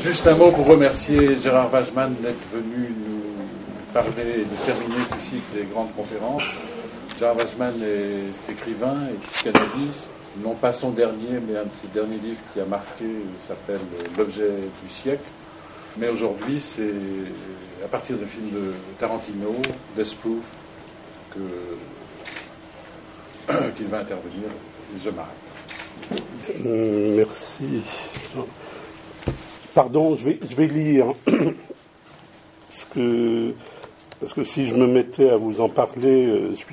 Juste un mot pour remercier Gérard Wajman d'être venu nous parler, de terminer ce cycle des grandes conférences. Gérard Wajman est écrivain et psychanalyste. Non pas son dernier, mais un de ses derniers livres qui a marqué s'appelle L'objet du siècle. Mais aujourd'hui, c'est à partir d'un film de Tarantino, Death Proof, qu'il va intervenir. Et je m'arrête. Euh, merci. Pardon, je vais, lire. Parce que, si je me mettais à vous en parler, euh, je,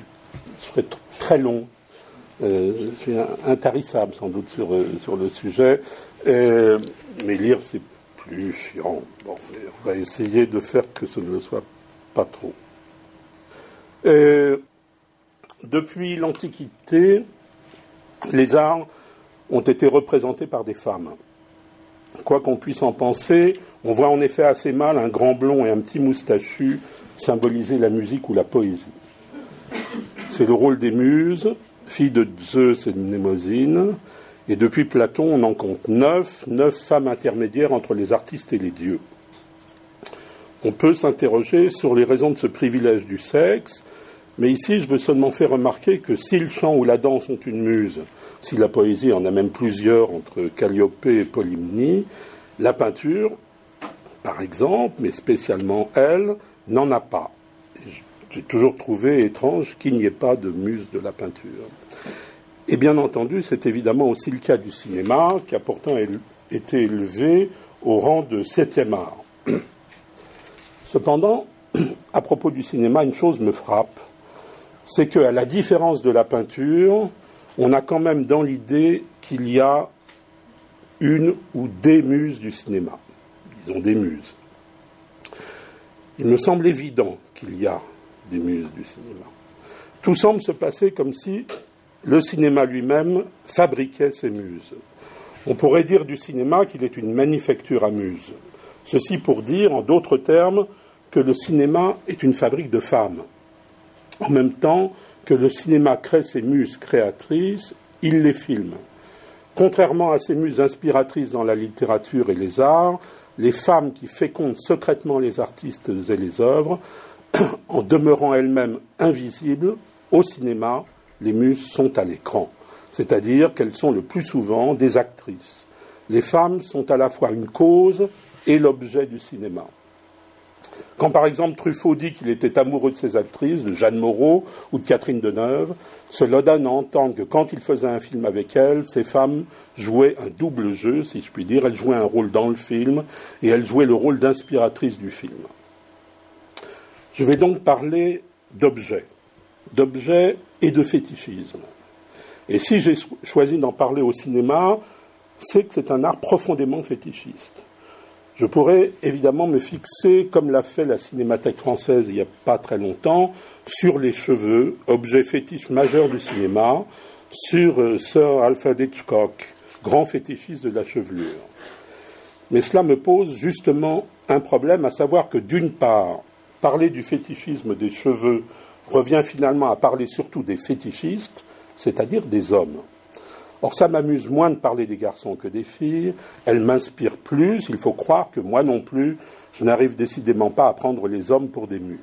serais très long. Euh, je suis intarissable sans doute sur, sur le sujet. mais lire, c'est plus chiant. Bon, on va essayer de faire que ce ne le soit pas trop. depuis l'Antiquité, les arts ont été représentés par des femmes. Quoi qu'on puisse en penser, on voit en effet assez mal un grand blond et un petit moustachu symboliser la musique ou la poésie. C'est le rôle des muses, filles de Zeus et de Mnémosyne, et depuis Platon, on en compte neuf, neuf femmes intermédiaires entre les artistes et les dieux. On peut s'interroger sur les raisons de ce privilège du sexe, mais ici, je veux seulement faire remarquer que si le chant ou la danse ont une muse, si la poésie en a même plusieurs entre Calliope et Polymnie, la peinture, par exemple, mais spécialement elle, n'en a pas. J'ai toujours trouvé étrange qu'il n'y ait pas de muse de la peinture. Et bien entendu, c'est évidemment aussi le cas du cinéma, qui a pourtant été élevé au rang de septième art. Cependant, à propos du cinéma, une chose me frappe, c'est qu'à la différence de la peinture, on a quand même dans l'idée qu'il y a une ou des muses du cinéma. Disons des muses. Il me semble évident qu'il y a des muses du cinéma. Tout semble se passer comme si le cinéma lui-même fabriquait ses muses. On pourrait dire du cinéma qu'il est une manufacture à muses. Ceci pour dire, en d'autres termes, que le cinéma est une fabrique de femmes. En même temps que le cinéma crée ses muses créatrices, il les filme. Contrairement à ces muses inspiratrices dans la littérature et les arts, les femmes qui fécondent secrètement les artistes et les œuvres, en demeurant elles-mêmes invisibles, au cinéma, les muses sont à l'écran, c'est-à-dire qu'elles sont le plus souvent des actrices. Les femmes sont à la fois une cause et l'objet du cinéma. Quand par exemple Truffaut dit qu'il était amoureux de ses actrices, de Jeanne Moreau ou de Catherine Deneuve, cela donne à entendre que quand il faisait un film avec elles, ces femmes jouaient un double jeu, si je puis dire. Elles jouaient un rôle dans le film et elles jouaient le rôle d'inspiratrice du film. Je vais donc parler d'objets, d'objets et de fétichisme. Et si j'ai choisi d'en parler au cinéma, c'est que c'est un art profondément fétichiste. Je pourrais évidemment me fixer, comme l'a fait la Cinémathèque française il n'y a pas très longtemps, sur les cheveux, objet fétiche majeur du cinéma, sur euh, Sir Alfred Hitchcock, grand fétichiste de la chevelure. Mais cela me pose justement un problème, à savoir que d'une part, parler du fétichisme des cheveux revient finalement à parler surtout des fétichistes, c'est-à-dire des hommes. Or, ça m'amuse moins de parler des garçons que des filles. Elle m'inspire plus. Il faut croire que moi non plus, je n'arrive décidément pas à prendre les hommes pour des muses.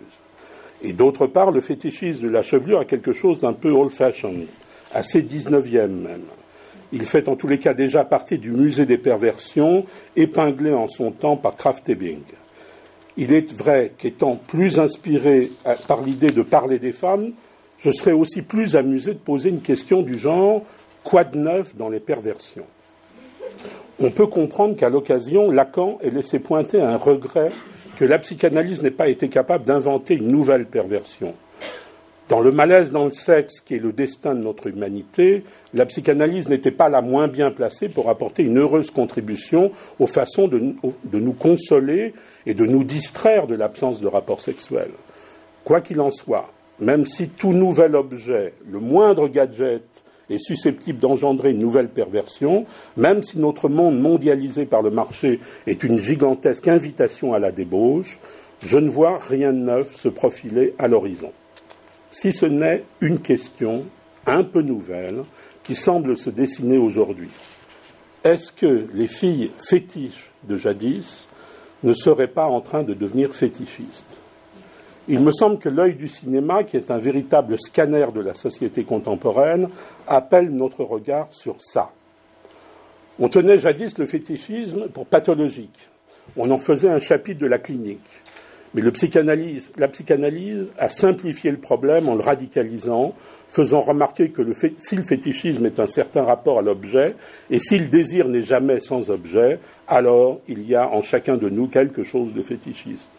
Et d'autre part, le fétichisme de la chevelure a quelque chose d'un peu old-fashioned, assez 19e même. Il fait en tous les cas déjà partie du musée des perversions, épinglé en son temps par Kraft Ebing. Il est vrai qu'étant plus inspiré par l'idée de parler des femmes, je serais aussi plus amusé de poser une question du genre Quoi de neuf dans les perversions? On peut comprendre qu'à l'occasion, Lacan ait laissé pointer un regret que la psychanalyse n'ait pas été capable d'inventer une nouvelle perversion. Dans le malaise dans le sexe, qui est le destin de notre humanité, la psychanalyse n'était pas la moins bien placée pour apporter une heureuse contribution aux façons de, nous consoler et de nous distraire de l'absence de rapport sexuel. Quoi qu'il en soit, même si tout nouvel objet, le moindre gadget, est susceptible d'engendrer une nouvelle perversion, même si notre monde mondialisé par le marché est une gigantesque invitation à la débauche, je ne vois rien de neuf se profiler à l'horizon. Si ce n'est une question un peu nouvelle qui semble se dessiner aujourd'hui. est-ce que les filles fétiches de jadis ne seraient pas en train de devenir fétichistes? Il me semble que l'œil du cinéma, qui est un véritable scanner de la société contemporaine, appelle notre regard sur ça. On tenait jadis le fétichisme pour pathologique. On en faisait un chapitre de la clinique. Mais la psychanalyse a simplifié le problème en le radicalisant, faisant remarquer que si le fétichisme est un certain rapport à l'objet, et si le désir n'est jamais sans objet, alors il y a en chacun de nous quelque chose de fétichiste.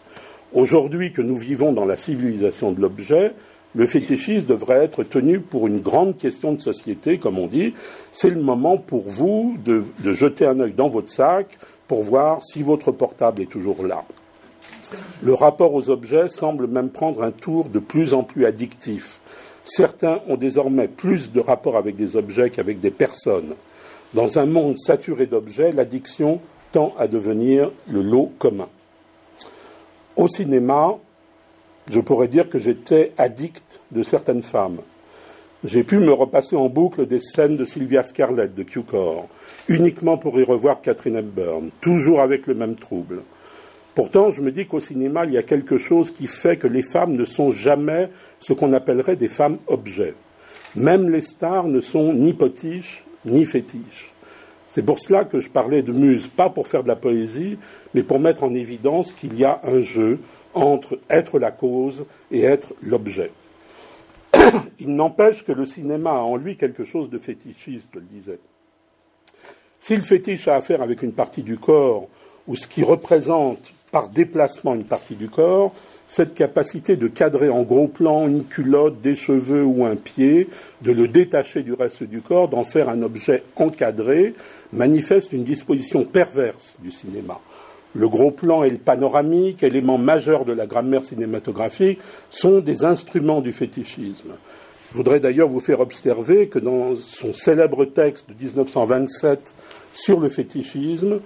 Aujourd'hui que nous vivons dans la civilisation de l'objet, le fétichisme devrait être tenu pour une grande question de société, comme on dit. C'est le moment pour vous de, jeter un œil dans votre sac pour voir si votre portable est toujours là. Le rapport aux objets semble même prendre un tour de plus en plus addictif. Certains ont désormais plus de rapports avec des objets qu'avec des personnes. Dans un monde saturé d'objets, l'addiction tend à devenir le lot commun. Au cinéma, je pourrais dire que j'étais addict de certaines femmes. J'ai pu me repasser en boucle des scènes de Sylvia Scarlett de Q-Core, uniquement pour y revoir Catherine Hepburn, toujours avec le même trouble. Pourtant, je me dis qu'au cinéma, il y a quelque chose qui fait que les femmes ne sont jamais ce qu'on appellerait des femmes objets. Même les stars ne sont ni potiches ni fétiches. C'est pour cela que je parlais de muse, pas pour faire de la poésie, mais pour mettre en évidence qu'il y a un jeu entre être la cause et être l'objet. Il n'empêche que le cinéma a en lui quelque chose de fétichiste, je le disais. Si le fétiche a affaire avec une partie du corps, ou ce qui représente par déplacement une partie du corps, cette capacité de cadrer en gros plan une culotte, des cheveux ou un pied, de le détacher du reste du corps, d'en faire un objet encadré, manifeste une disposition perverse du cinéma. Le gros plan et le panoramique, éléments majeurs de la grammaire cinématographique, sont des instruments du fétichisme. Je voudrais d'ailleurs vous faire observer que dans son célèbre texte de 1927 sur le fétichisme,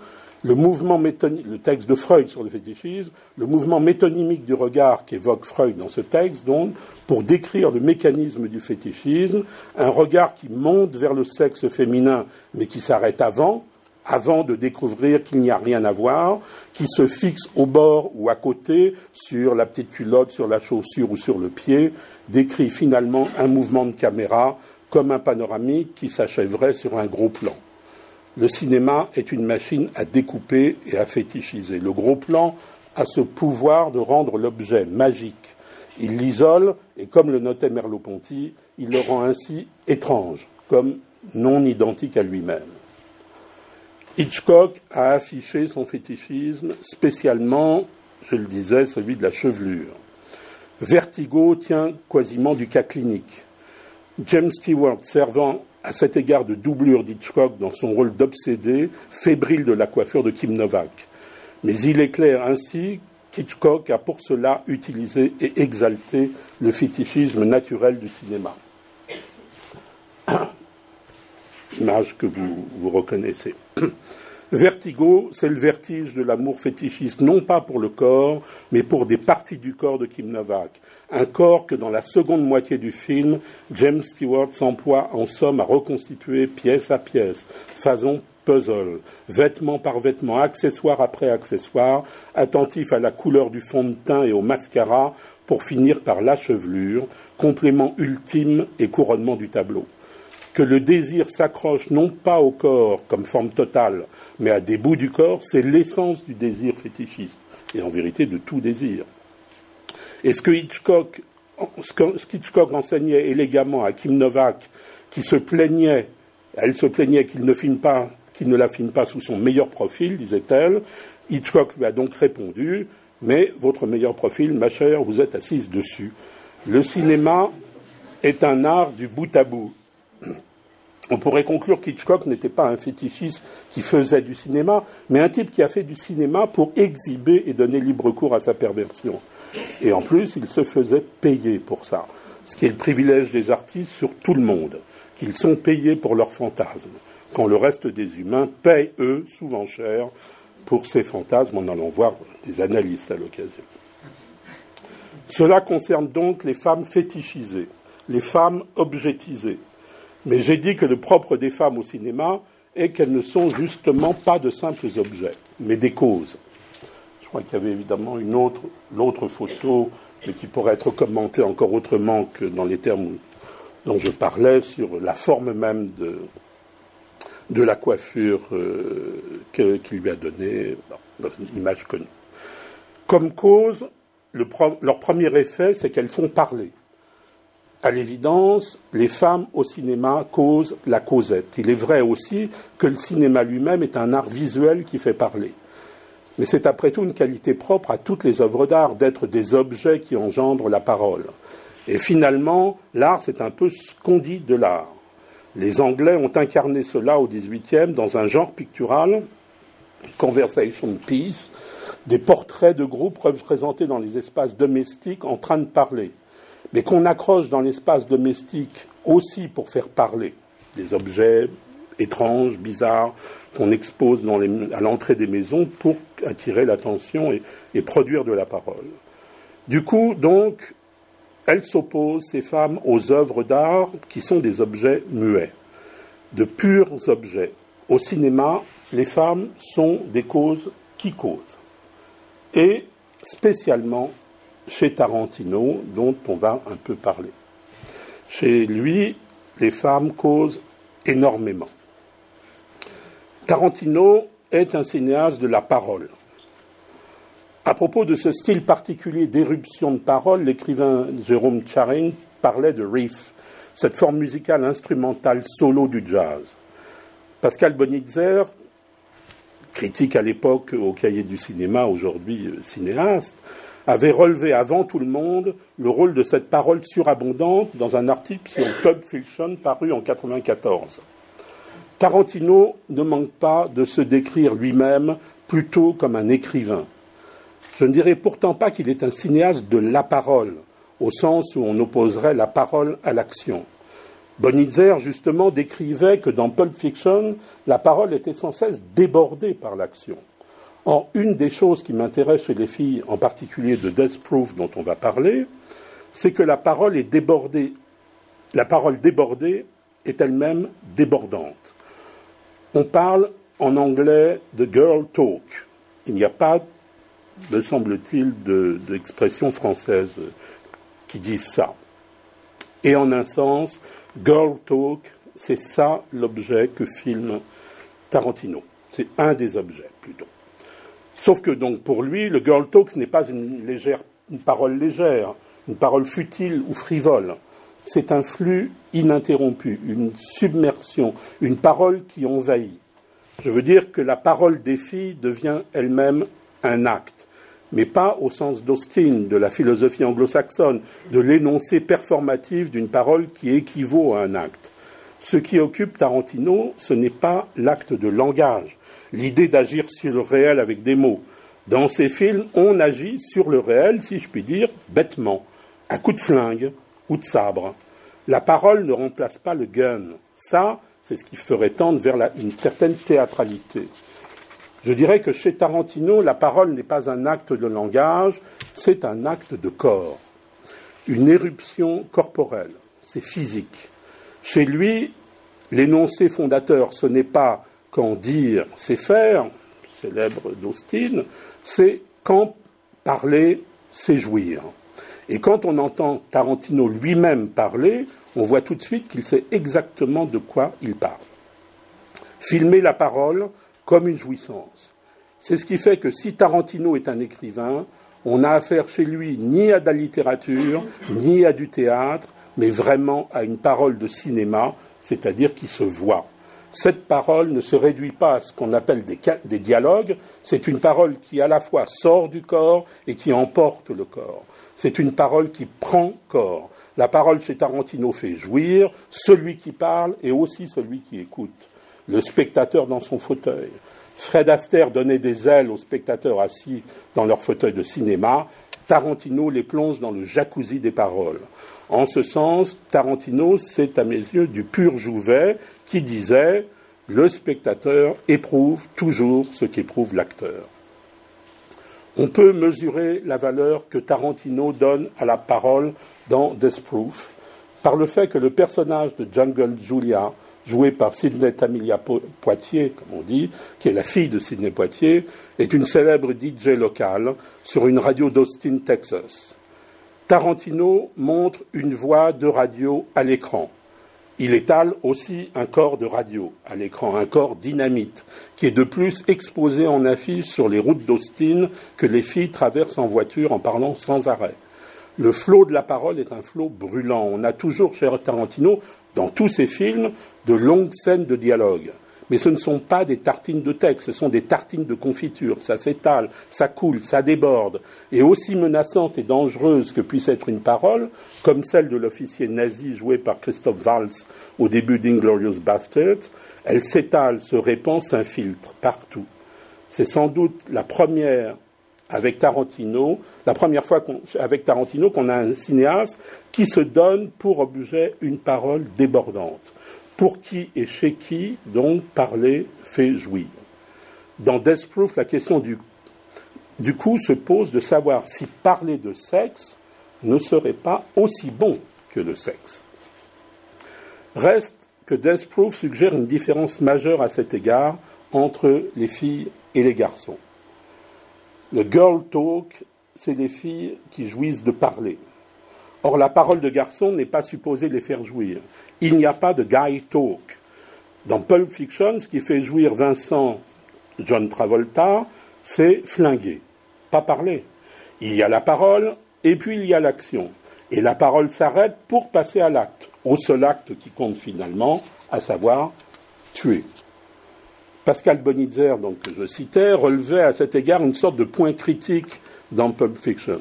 le mouvement le texte de Freud sur le fétichisme, le mouvement métonymique du regard qu'évoque Freud dans ce texte, donc, pour décrire le mécanisme du fétichisme, un regard qui monte vers le sexe féminin, mais qui s'arrête avant, avant de découvrir qu'il n'y a rien à voir, qui se fixe au bord ou à côté, sur la petite culotte, sur la chaussure ou sur le pied, décrit finalement un mouvement de caméra comme un panoramique qui s'achèverait sur un gros plan le cinéma est une machine à découper et à fétichiser. Le gros plan a ce pouvoir de rendre l'objet magique. Il l'isole et, comme le notait Merleau-Ponty, il le rend ainsi étrange, comme non identique à lui-même. Hitchcock a affiché son fétichisme spécialement, je le disais, celui de la chevelure. Vertigo tient quasiment du cas clinique. James Stewart servant à cet égard de doublure d'Hitchcock dans son rôle d'obsédé, fébrile de la coiffure de Kim Novak. Mais il est clair ainsi qu'Hitchcock a pour cela utilisé et exalté le fétichisme naturel du cinéma. Image que vous, vous reconnaissez. Vertigo, c'est le vertige de l'amour fétichiste, non pas pour le corps, mais pour des parties du corps de Kim Novak. Un corps que dans la seconde moitié du film, James Stewart s'emploie en somme à reconstituer pièce à pièce, façon puzzle, vêtement par vêtement, accessoire après accessoire, attentif à la couleur du fond de teint et au mascara, pour finir par la chevelure, complément ultime et couronnement du tableau que le désir s'accroche non pas au corps comme forme totale, mais à des bouts du corps, c'est l'essence du désir fétichiste, et en vérité de tout désir. Et ce que Hitchcock, enseignait élégamment à Kim Novak, qui se plaignait, elle se plaignait qu'il ne filme pas, qu'il ne la filme pas sous son meilleur profil, disait-elle, Hitchcock lui a donc répondu, mais votre meilleur profil, ma chère, vous êtes assise dessus. Le cinéma est un art du bout à bout on pourrait conclure qu'Hitchcock n'était pas un fétichiste qui faisait du cinéma, mais un type qui a fait du cinéma pour exhiber et donner libre cours à sa perversion. Et en plus, il se faisait payer pour ça, ce qui est le privilège des artistes sur tout le monde, qu'ils sont payés pour leurs fantasmes, quand le reste des humains payent, eux, souvent cher, pour ces fantasmes, en allant voir des analystes à l'occasion. Cela concerne donc les femmes fétichisées, les femmes objetisées, mais j'ai dit que le propre des femmes au cinéma est qu'elles ne sont justement pas de simples objets, mais des causes. Je crois qu'il y avait évidemment une autre, l'autre photo, mais qui pourrait être commentée encore autrement que dans les termes dont je parlais, sur la forme même de, la coiffure euh, qu'il lui a donnée, une image connue. Comme cause, leur premier effet, c'est qu'elles font parler. À l'évidence, les femmes au cinéma causent la causette. Il est vrai aussi que le cinéma lui-même est un art visuel qui fait parler. Mais c'est après tout une qualité propre à toutes les œuvres d'art d'être des objets qui engendrent la parole. Et finalement, l'art, c'est un peu ce qu'on dit de l'art. Les Anglais ont incarné cela au XVIIIe dans un genre pictural, conversation piece, des portraits de groupes représentés dans les espaces domestiques en train de parler mais qu'on accroche dans l'espace domestique aussi pour faire parler des objets étranges, bizarres, qu'on expose à l'entrée des maisons pour attirer l'attention et, produire de la parole. Du coup, donc, elles s'opposent, ces femmes, aux œuvres d'art qui sont des objets muets, de purs objets. Au cinéma, les femmes sont des causes qui causent. Et spécialement chez Tarantino, dont on va un peu parler. Chez lui, les femmes causent énormément. Tarantino est un cinéaste de la parole. À propos de ce style particulier d'éruption de parole, l'écrivain Jérôme Charing parlait de riff, cette forme musicale instrumentale solo du jazz. Pascal Bonitzer, critique à l'époque au cahier du cinéma, aujourd'hui euh, cinéaste, avait relevé avant tout le monde le rôle de cette parole surabondante dans un article sur Pulp Fiction paru en 1994. Tarantino ne manque pas de se décrire lui-même plutôt comme un écrivain. Je ne dirais pourtant pas qu'il est un cinéaste de la parole, au sens où on opposerait la parole à l'action. Bonitzer, justement, décrivait que dans Pulp Fiction, la parole était sans cesse débordée par l'action. Or, une des choses qui m'intéresse chez les filles, en particulier de Death Proof dont on va parler, c'est que la parole est débordée. La parole débordée est elle-même débordante. On parle en anglais de girl talk. Il n'y a pas, me semble-t-il, d'expression française qui dise ça. Et en un sens, girl talk, c'est ça l'objet que filme Tarantino. C'est un des objets. Sauf que donc pour lui, le girl talk, n'est pas une, une parole légère, une parole futile ou frivole. C'est un flux ininterrompu, une submersion, une parole qui envahit. Je veux dire que la parole des filles devient elle-même un acte, mais pas au sens d'Austin, de la philosophie anglo-saxonne, de l'énoncé performatif d'une parole qui équivaut à un acte. Ce qui occupe Tarantino, ce n'est pas l'acte de langage, l'idée d'agir sur le réel avec des mots. Dans ces films, on agit sur le réel, si je puis dire, bêtement, à coups de flingue ou de sabre. La parole ne remplace pas le gun. Ça, c'est ce qui ferait tendre vers une certaine théâtralité. Je dirais que chez Tarantino, la parole n'est pas un acte de langage, c'est un acte de corps, une éruption corporelle, c'est physique. Chez lui, l'énoncé fondateur, ce n'est pas quand dire c'est faire, célèbre d'Austin, c'est quand parler c'est jouir. Et quand on entend Tarantino lui-même parler, on voit tout de suite qu'il sait exactement de quoi il parle. Filmer la parole comme une jouissance. C'est ce qui fait que si Tarantino est un écrivain, on n'a affaire chez lui ni à de la littérature, ni à du théâtre, mais vraiment à une parole de cinéma, c'est-à-dire qui se voit cette parole ne se réduit pas à ce qu'on appelle des, dialogues, c'est une parole qui à la fois sort du corps et qui emporte le corps. C'est une parole qui prend corps. La parole chez Tarantino fait jouir celui qui parle et aussi celui qui écoute, le spectateur dans son fauteuil. Fred Astaire donnait des ailes aux spectateurs assis dans leur fauteuil de cinéma. Tarantino les plonge dans le jacuzzi des paroles. En ce sens, Tarantino, c'est à mes yeux du pur Jouvet qui disait le spectateur éprouve toujours ce qu'éprouve l'acteur. On peut mesurer la valeur que Tarantino donne à la parole dans Death Proof par le fait que le personnage de Jungle Julia, jouée par Sidney Tamilia Poitier, comme on dit, qui est la fille de Sidney Poitier, est une célèbre DJ locale sur une radio d'Austin, Texas. Tarantino montre une voix de radio à l'écran. Il étale aussi un corps de radio à l'écran, un corps dynamite, qui est de plus exposé en affiche sur les routes d'Austin que les filles traversent en voiture en parlant sans arrêt. Le flot de la parole est un flot brûlant. On a toujours chez Tarantino, dans tous ses films, de longues scènes de dialogue. Mais ce ne sont pas des tartines de texte, ce sont des tartines de confiture. Ça s'étale, ça coule, ça déborde. Et aussi menaçante et dangereuse que puisse être une parole, comme celle de l'officier nazi joué par Christophe Waltz au début d'Inglorious Bastards, elle s'étale, se répand, s'infiltre partout. C'est sans doute la première avec Tarantino, la première fois avec Tarantino qu'on a un cinéaste qui se donne pour objet une parole débordante pour qui et chez qui, donc, parler fait jouir. Dans Death Proof, la question du, coup se pose de savoir si parler de sexe ne serait pas aussi bon que le sexe. Reste que Death Proof suggère une différence majeure à cet égard entre les filles et les garçons. Le girl talk, c'est les filles qui jouissent de parler. Or, la parole de garçon n'est pas supposée les faire jouir. Il n'y a pas de guy talk. Dans Pulp Fiction, ce qui fait jouir Vincent John Travolta, c'est flinguer, pas parler. Il y a la parole et puis il y a l'action. Et la parole s'arrête pour passer à l'acte, au seul acte qui compte finalement, à savoir tuer. Pascal Bonitzer, donc, que je citais, relevait à cet égard une sorte de point critique dans Pulp Fiction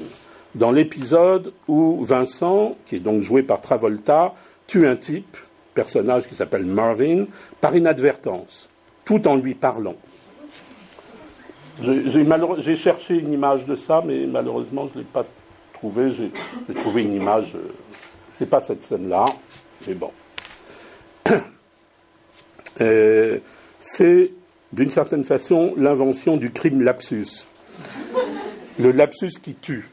dans l'épisode où Vincent, qui est donc joué par Travolta, tue un type, personnage qui s'appelle Marvin, par inadvertance, tout en lui parlant. J'ai cherché une image de ça, mais malheureusement, je ne l'ai pas trouvé. J'ai trouvé une image. Euh, c'est pas cette scène-là, mais bon. Euh, c'est, d'une certaine façon, l'invention du crime lapsus. Le lapsus qui tue.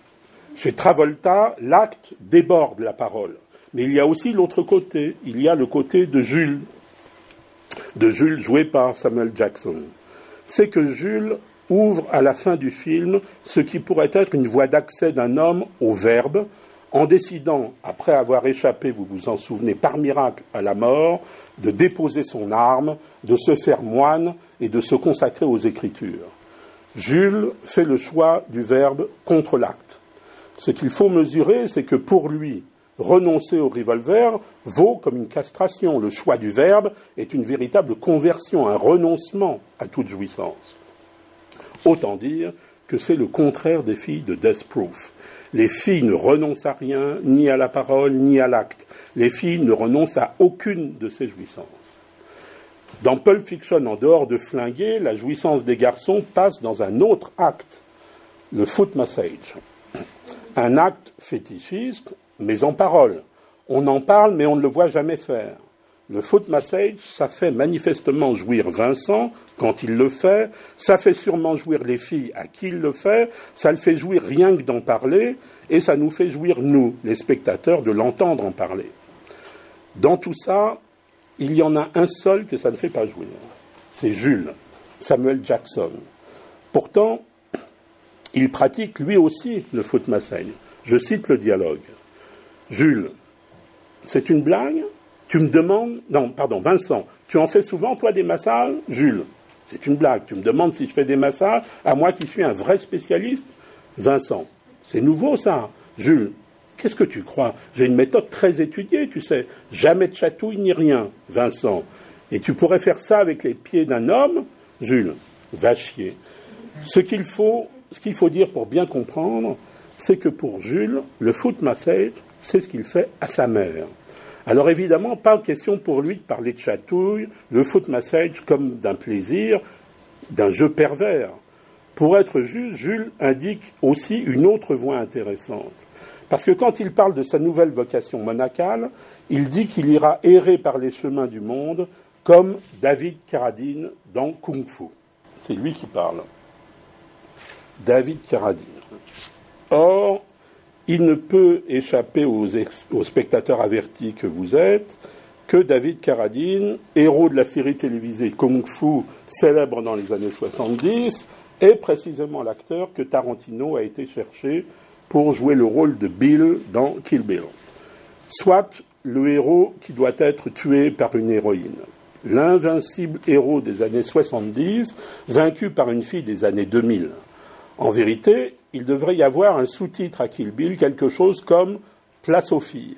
Chez Travolta, l'acte déborde la parole. Mais il y a aussi l'autre côté. Il y a le côté de Jules, de Jules joué par Samuel Jackson. C'est que Jules ouvre à la fin du film ce qui pourrait être une voie d'accès d'un homme au verbe, en décidant, après avoir échappé, vous vous en souvenez, par miracle à la mort, de déposer son arme, de se faire moine et de se consacrer aux Écritures. Jules fait le choix du verbe contre l'acte. Ce qu'il faut mesurer, c'est que pour lui, renoncer au revolver vaut comme une castration. Le choix du verbe est une véritable conversion, un renoncement à toute jouissance. Autant dire que c'est le contraire des filles de Death Proof. Les filles ne renoncent à rien, ni à la parole, ni à l'acte. Les filles ne renoncent à aucune de ces jouissances. Dans Pulp Fiction, en dehors de flinguer, la jouissance des garçons passe dans un autre acte, le foot massage un acte fétichiste, mais en parole. On en parle, mais on ne le voit jamais faire. Le foot massage, ça fait manifestement jouir Vincent quand il le fait, ça fait sûrement jouir les filles à qui il le fait, ça le fait jouir rien que d'en parler, et ça nous fait jouir, nous, les spectateurs, de l'entendre en parler. Dans tout ça, il y en a un seul que ça ne fait pas jouir. C'est Jules, Samuel Jackson. Pourtant, il pratique lui aussi le foot massage. Je cite le dialogue. Jules, c'est une blague? Tu me demandes. Non, pardon, Vincent, tu en fais souvent, toi, des massages? Jules, c'est une blague. Tu me demandes si je fais des massages à moi qui suis un vrai spécialiste? Vincent, c'est nouveau ça. Jules, qu'est-ce que tu crois? J'ai une méthode très étudiée, tu sais. Jamais de chatouille ni rien. Vincent, et tu pourrais faire ça avec les pieds d'un homme? Jules, va chier. Ce qu'il faut, ce qu'il faut dire pour bien comprendre, c'est que pour Jules, le foot massage, c'est ce qu'il fait à sa mère. Alors évidemment, pas question pour lui de parler de chatouille, le foot massage comme d'un plaisir, d'un jeu pervers. Pour être juste, Jules indique aussi une autre voie intéressante. Parce que quand il parle de sa nouvelle vocation monacale, il dit qu'il ira errer par les chemins du monde comme David Carradine dans Kung Fu. C'est lui qui parle. David Carradine. Or, il ne peut échapper aux, spectateurs avertis que vous êtes que David Carradine, héros de la série télévisée Kung Fu, célèbre dans les années 70, est précisément l'acteur que Tarantino a été chercher pour jouer le rôle de Bill dans Kill Bill. Soit le héros qui doit être tué par une héroïne. L'invincible héros des années 70, vaincu par une fille des années 2000. En vérité, il devrait y avoir un sous-titre à Kill Bill, quelque chose comme Place aux filles.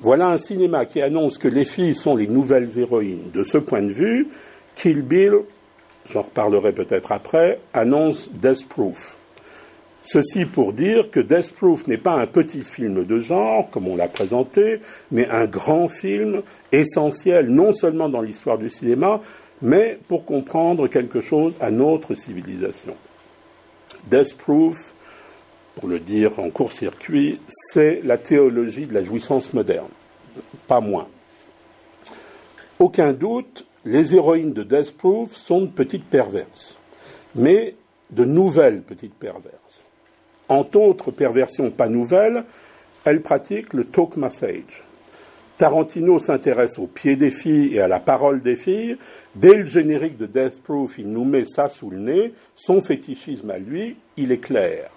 Voilà un cinéma qui annonce que les filles sont les nouvelles héroïnes. De ce point de vue, Kill Bill, j'en reparlerai peut-être après, annonce Death Proof. Ceci pour dire que Death Proof n'est pas un petit film de genre, comme on l'a présenté, mais un grand film essentiel non seulement dans l'histoire du cinéma, mais pour comprendre quelque chose à notre civilisation. Death Proof pour le dire en court-circuit, c'est la théologie de la jouissance moderne, pas moins. Aucun doute, les héroïnes de Death Proof sont de petites perverses, mais de nouvelles petites perverses. Entre autres perversions pas nouvelles, elles pratiquent le talk message. Tarantino s'intéresse au pied des filles et à la parole des filles. Dès le générique de Death Proof, il nous met ça sous le nez. Son fétichisme à lui, il est clair.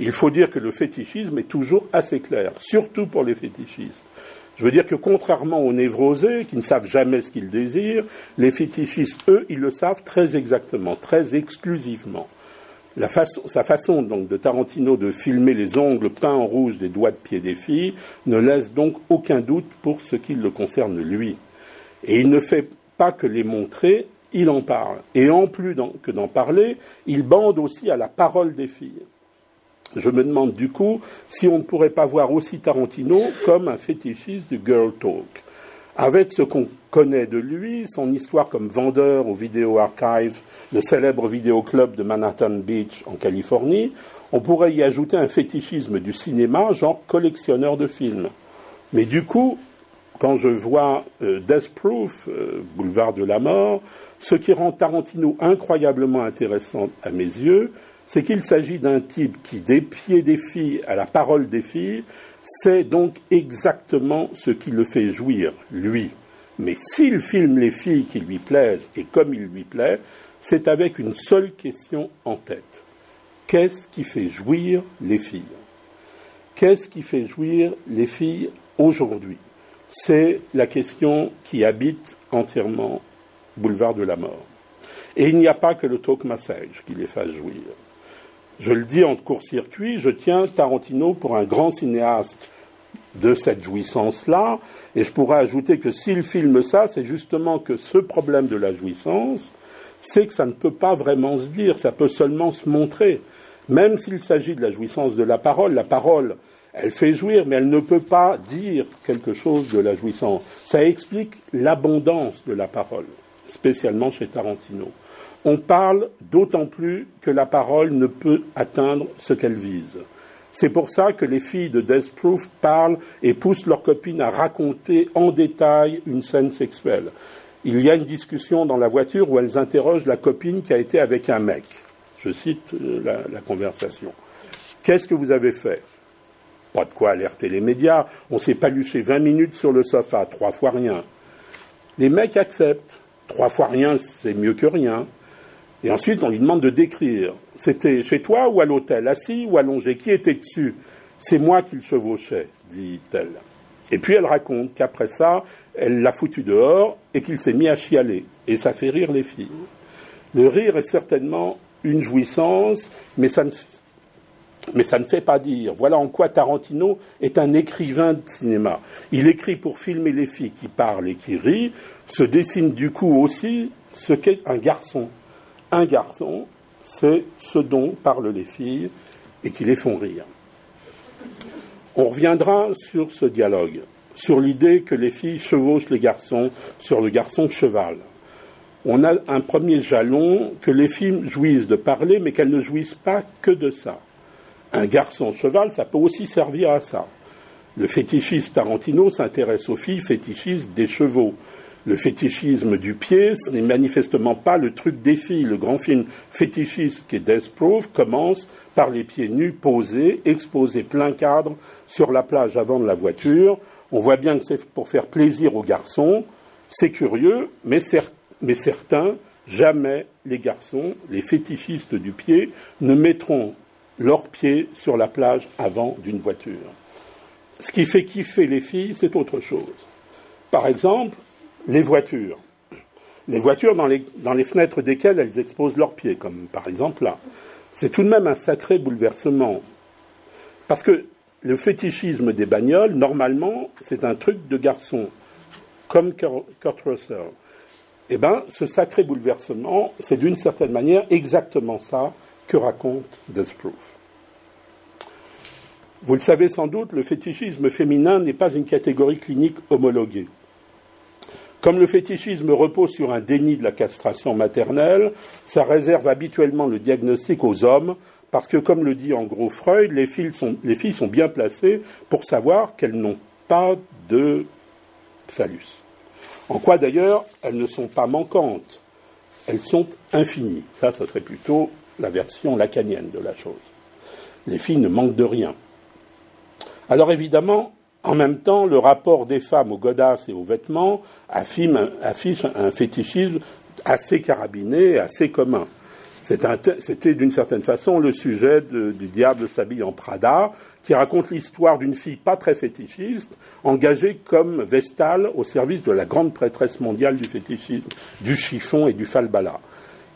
Il faut dire que le fétichisme est toujours assez clair, surtout pour les fétichistes. Je veux dire que contrairement aux névrosés, qui ne savent jamais ce qu'ils désirent, les fétichistes, eux, ils le savent très exactement, très exclusivement. Sa façon donc de Tarantino de filmer les ongles peints en rouge des doigts de pied des filles ne laisse donc aucun doute pour ce qui le concerne lui. Et il ne fait pas que les montrer, il en parle. Et en plus que d'en parler, il bande aussi à la parole des filles. Je me demande du coup si on ne pourrait pas voir aussi Tarantino comme un fétichiste du girl talk. Avec ce qu'on connaît de lui, son histoire comme vendeur au Video Archive, le célèbre vidéoclub de Manhattan Beach en Californie, on pourrait y ajouter un fétichisme du cinéma, genre collectionneur de films. Mais du coup, quand je vois euh, Death Proof, euh, Boulevard de la Mort, ce qui rend Tarantino incroyablement intéressant à mes yeux, c'est qu'il s'agit d'un type qui, des pieds des filles à la parole des filles, c'est donc exactement ce qui le fait jouir, lui. Mais s'il filme les filles qui lui plaisent et comme il lui plaît, c'est avec une seule question en tête. Qu'est-ce qui fait jouir les filles? Qu'est-ce qui fait jouir les filles aujourd'hui? C'est la question qui habite entièrement Boulevard de la Mort. Et il n'y a pas que le talk massage qui les fasse jouir. Je le dis en court-circuit, je tiens Tarantino pour un grand cinéaste de cette jouissance-là, et je pourrais ajouter que s'il filme ça, c'est justement que ce problème de la jouissance, c'est que ça ne peut pas vraiment se dire, ça peut seulement se montrer. Même s'il s'agit de la jouissance de la parole, la parole, elle fait jouir, mais elle ne peut pas dire quelque chose de la jouissance. Ça explique l'abondance de la parole, spécialement chez Tarantino on parle d'autant plus que la parole ne peut atteindre ce qu'elle vise. C'est pour ça que les filles de Death Proof parlent et poussent leurs copines à raconter en détail une scène sexuelle. Il y a une discussion dans la voiture où elles interrogent la copine qui a été avec un mec. Je cite euh, la, la conversation. Qu'est-ce que vous avez fait? Pas de quoi alerter les médias. On s'est paluché 20 minutes sur le sofa, trois fois rien. Les mecs acceptent. Trois fois rien, c'est mieux que rien. Et ensuite, on lui demande de décrire. C'était chez toi ou à l'hôtel, assis ou allongé? Qui était dessus? C'est moi qui le chevauchais, dit-elle. Et puis elle raconte qu'après ça, elle l'a foutu dehors et qu'il s'est mis à chialer. Et ça fait rire les filles. Le rire est certainement une jouissance, mais ça ne, mais ça ne fait pas dire. Voilà en quoi Tarantino est un écrivain de cinéma. Il écrit pour filmer les filles qui parlent et qui rient, se dessine du coup aussi ce qu'est un garçon un garçon, c'est ce dont parlent les filles et qui les font rire. On reviendra sur ce dialogue, sur l'idée que les filles chevauchent les garçons sur le garçon cheval. On a un premier jalon que les filles jouissent de parler, mais qu'elles ne jouissent pas que de ça. Un garçon cheval, ça peut aussi servir à ça. Le fétichiste Tarantino s'intéresse aux filles fétichistes des chevaux. Le fétichisme du pied, ce n'est manifestement pas le truc des filles. Le grand film fétichiste qui est Death Proof commence par les pieds nus posés, exposés plein cadre sur la plage avant de la voiture. On voit bien que c'est pour faire plaisir aux garçons, c'est curieux, mais, certains, jamais les garçons, les fétichistes du pied, ne mettront leurs pieds sur la plage avant d'une voiture. Ce qui fait kiffer les filles, c'est autre chose. Par exemple, les voitures. Les voitures dans les, fenêtres desquelles elles exposent leurs pieds, comme par exemple là. C'est tout de même un sacré bouleversement. Parce que le fétichisme des bagnoles, normalement, c'est un truc de garçon, comme Kurt Russell. Eh bien, ce sacré bouleversement, c'est d'une certaine manière exactement ça que raconte Death. Vous le savez sans doute, le fétichisme féminin n'est pas une catégorie clinique homologuée. Comme le fétichisme repose sur un déni de la castration maternelle, ça réserve habituellement le diagnostic aux hommes, parce que, comme le dit en gros Freud, les filles sont, bien placées pour savoir qu'elles n'ont pas de phallus. En quoi d'ailleurs elles ne sont pas manquantes, elles sont infinies. Ça, ce serait plutôt la version lacanienne de la chose. Les filles ne manquent de rien. Alors évidemment, en même temps, le rapport des femmes aux godasses et aux vêtements affiche un fétichisme assez carabiné, assez commun. C'était d'une certaine façon le sujet du diable s'habille en Prada, qui raconte l'histoire d'une fille pas très fétichiste, engagée comme vestale au service de la grande prêtresse mondiale du fétichisme, du chiffon et du falbala.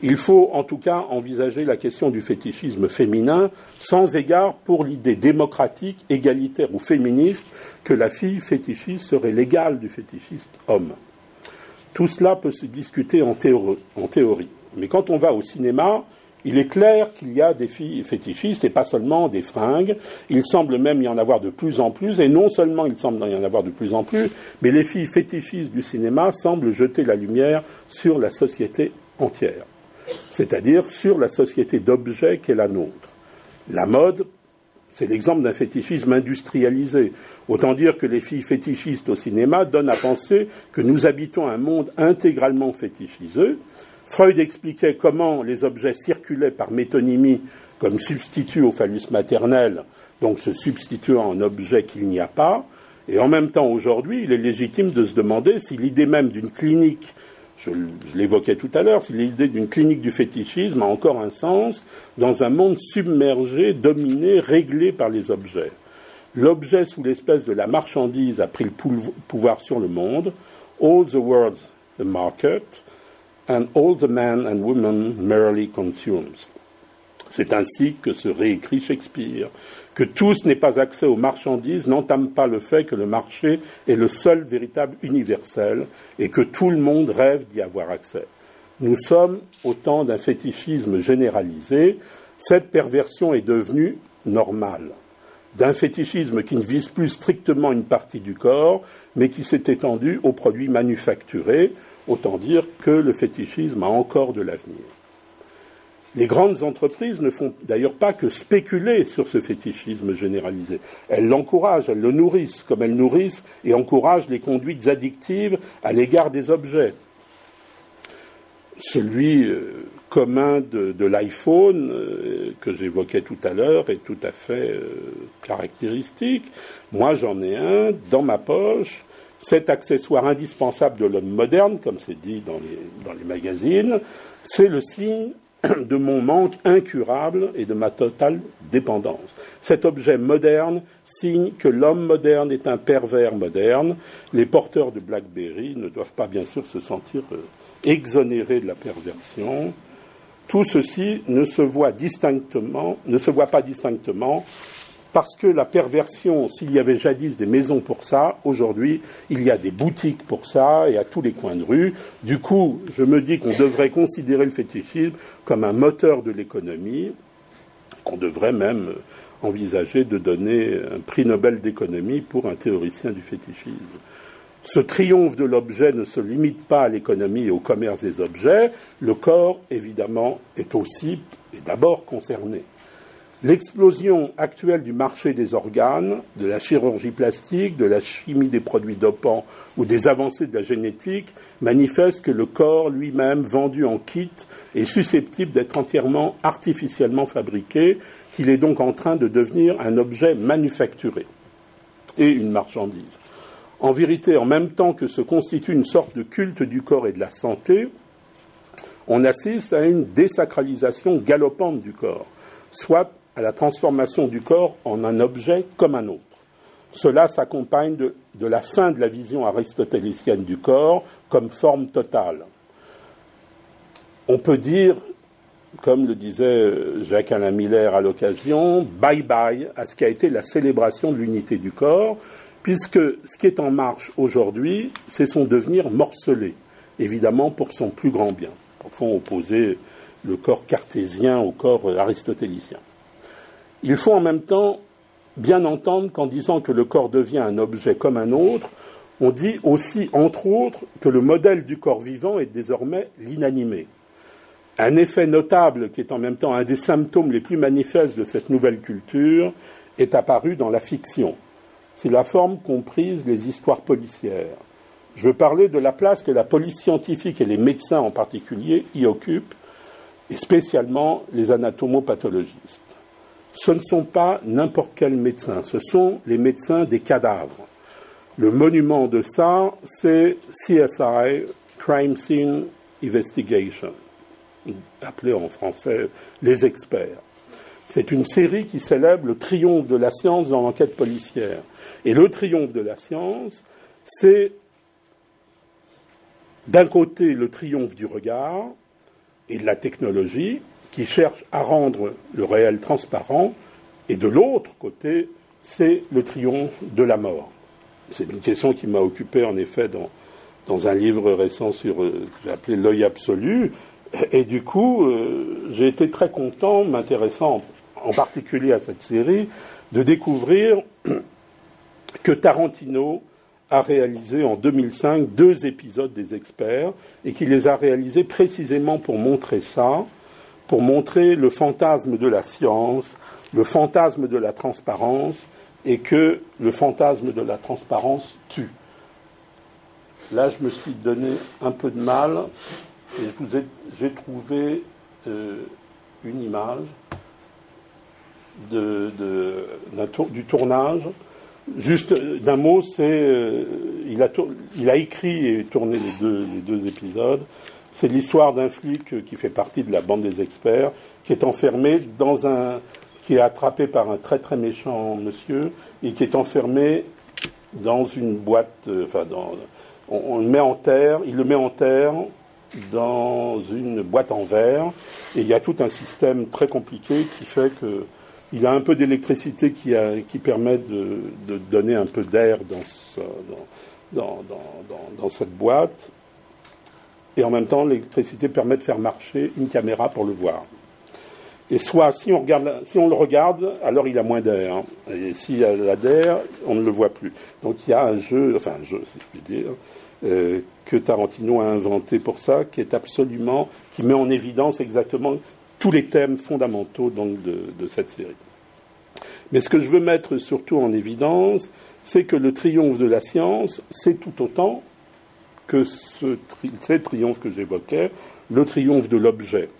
Il faut en tout cas envisager la question du fétichisme féminin sans égard pour l'idée démocratique, égalitaire ou féministe que la fille fétichiste serait l'égale du fétichiste homme. Tout cela peut se discuter en théorie. Mais quand on va au cinéma, il est clair qu'il y a des filles fétichistes et pas seulement des fringues. Il semble même y en avoir de plus en plus, et non seulement il semble y en avoir de plus en plus, mais les filles fétichistes du cinéma semblent jeter la lumière sur la société entière, c'est-à-dire sur la société d'objets qu'est la nôtre. La mode, c'est l'exemple d'un fétichisme industrialisé. Autant dire que les filles fétichistes au cinéma donnent à penser que nous habitons un monde intégralement fétichisé, Freud expliquait comment les objets circulaient par métonymie comme substitut au phallus maternel, donc se substituant en objet qu'il n'y a pas. Et en même temps, aujourd'hui, il est légitime de se demander si l'idée même d'une clinique, je, l'évoquais tout à l'heure, l'idée d'une clinique du fétichisme a encore un sens dans un monde submergé, dominé, réglé par les objets. L'objet sous l'espèce de la marchandise a pris le pouvoir sur le monde. All the world, the market and all the men and women merely consumes. C'est ainsi que se réécrit Shakespeare. Que tous n'aient pas accès aux marchandises n'entame pas le fait que le marché est le seul véritable universel et que tout le monde rêve d'y avoir accès. Nous sommes au temps d'un fétichisme généralisé. Cette perversion est devenue normale. D'un fétichisme qui ne vise plus strictement une partie du corps, mais qui s'est étendu aux produits manufacturés, Autant dire que le fétichisme a encore de l'avenir. Les grandes entreprises ne font d'ailleurs pas que spéculer sur ce fétichisme généralisé. Elles l'encouragent, elles le nourrissent, comme elles nourrissent et encouragent les conduites addictives à l'égard des objets. Celui euh, commun de, l'iPhone euh, que j'évoquais tout à l'heure est tout à fait euh, caractéristique. Moi, j'en ai un dans ma poche cet accessoire indispensable de l'homme moderne, comme c'est dit dans les, magazines, c'est le signe de mon manque incurable et de ma totale dépendance. Cet objet moderne signe que l'homme moderne est un pervers moderne. Les porteurs de BlackBerry ne doivent pas bien sûr se sentir euh, exonérés de la perversion. Tout ceci ne se voit distinctement, ne se voit pas distinctement parce que la perversion, s'il y avait jadis des maisons pour ça, aujourd'hui, il y a des boutiques pour ça et à tous les coins de rue. Du coup, je me dis qu'on devrait considérer le fétichisme comme un moteur de l'économie, qu'on devrait même envisager de donner un prix Nobel d'économie pour un théoricien du fétichisme. Ce triomphe de l'objet ne se limite pas à l'économie et au commerce des objets. Le corps, évidemment, est aussi et d'abord concerné. L'explosion actuelle du marché des organes, de la chirurgie plastique, de la chimie des produits dopants ou des avancées de la génétique manifeste que le corps lui-même, vendu en kit, est susceptible d'être entièrement artificiellement fabriqué, qu'il est donc en train de devenir un objet manufacturé et une marchandise. En vérité, en même temps que se constitue une sorte de culte du corps et de la santé, on assiste à une désacralisation galopante du corps, soit à la transformation du corps en un objet comme un autre. Cela s'accompagne de, la fin de la vision aristotélicienne du corps comme forme totale. On peut dire, comme le disait Jacques-Alain Miller à l'occasion, bye bye à ce qui a été la célébration de l'unité du corps, puisque ce qui est en marche aujourd'hui, c'est son devenir morcelé, évidemment pour son plus grand bien. Au fond, opposer le corps cartésien au corps aristotélicien. Il faut en même temps bien entendre qu'en disant que le corps devient un objet comme un autre, on dit aussi, entre autres, que le modèle du corps vivant est désormais l'inanimé. Un effet notable, qui est en même temps un des symptômes les plus manifestes de cette nouvelle culture, est apparu dans la fiction. C'est la forme qu'ont prise les histoires policières. Je veux parler de la place que la police scientifique et les médecins en particulier y occupent, et spécialement les anatomopathologistes. Ce ne sont pas n'importe quels médecins, ce sont les médecins des cadavres. Le monument de ça, c'est CSI, Crime Scene Investigation, appelé en français les experts. C'est une série qui célèbre le triomphe de la science dans l'enquête policière. Et le triomphe de la science, c'est d'un côté le triomphe du regard et de la technologie qui cherche à rendre le réel transparent, et de l'autre côté, c'est le triomphe de la mort. C'est une question qui m'a occupé en effet dans, dans un livre récent sur euh, que j'ai appelé L'œil absolu. Et du coup, euh, j'ai été très content, m'intéressant en, particulier à cette série, de découvrir que Tarantino a réalisé en 2005 deux épisodes des experts et qu'il les a réalisés précisément pour montrer ça, pour montrer le fantasme de la science, le fantasme de la transparence et que le fantasme de la transparence tue. Là, je me suis donné un peu de mal et j'ai trouvé euh, une image de, du tournage Juste d'un mot, c'est euh, il, a il a écrit et tourné les deux, les deux épisodes. C'est l'histoire d'un flic qui fait partie de la bande des experts, qui est enfermé dans un, qui est attrapé par un très très méchant monsieur et qui est enfermé dans une boîte, euh, enfin on, le met en terre, il le met en terre dans une boîte en verre et il y a tout un système très compliqué qui fait que il a un peu d'électricité qui, qui, permet de, donner un peu d'air dans, cette boîte. Et en même temps, l'électricité permet de faire marcher une caméra pour le voir. Et soit, si on, regarde, si on le regarde, alors il a moins d'air. Et s'il a d'air, on ne le voit plus. Donc il y a un jeu, enfin un jeu, si je puis dire, euh, que Tarantino a inventé pour ça, qui est absolument, qui met en évidence exactement tous les thèmes fondamentaux donc, de, de, cette série. Mais ce que je veux mettre surtout en évidence, c'est que le triomphe de la science, c'est tout autant que ce tri triomphe que j'évoquais, le triomphe de l'objet.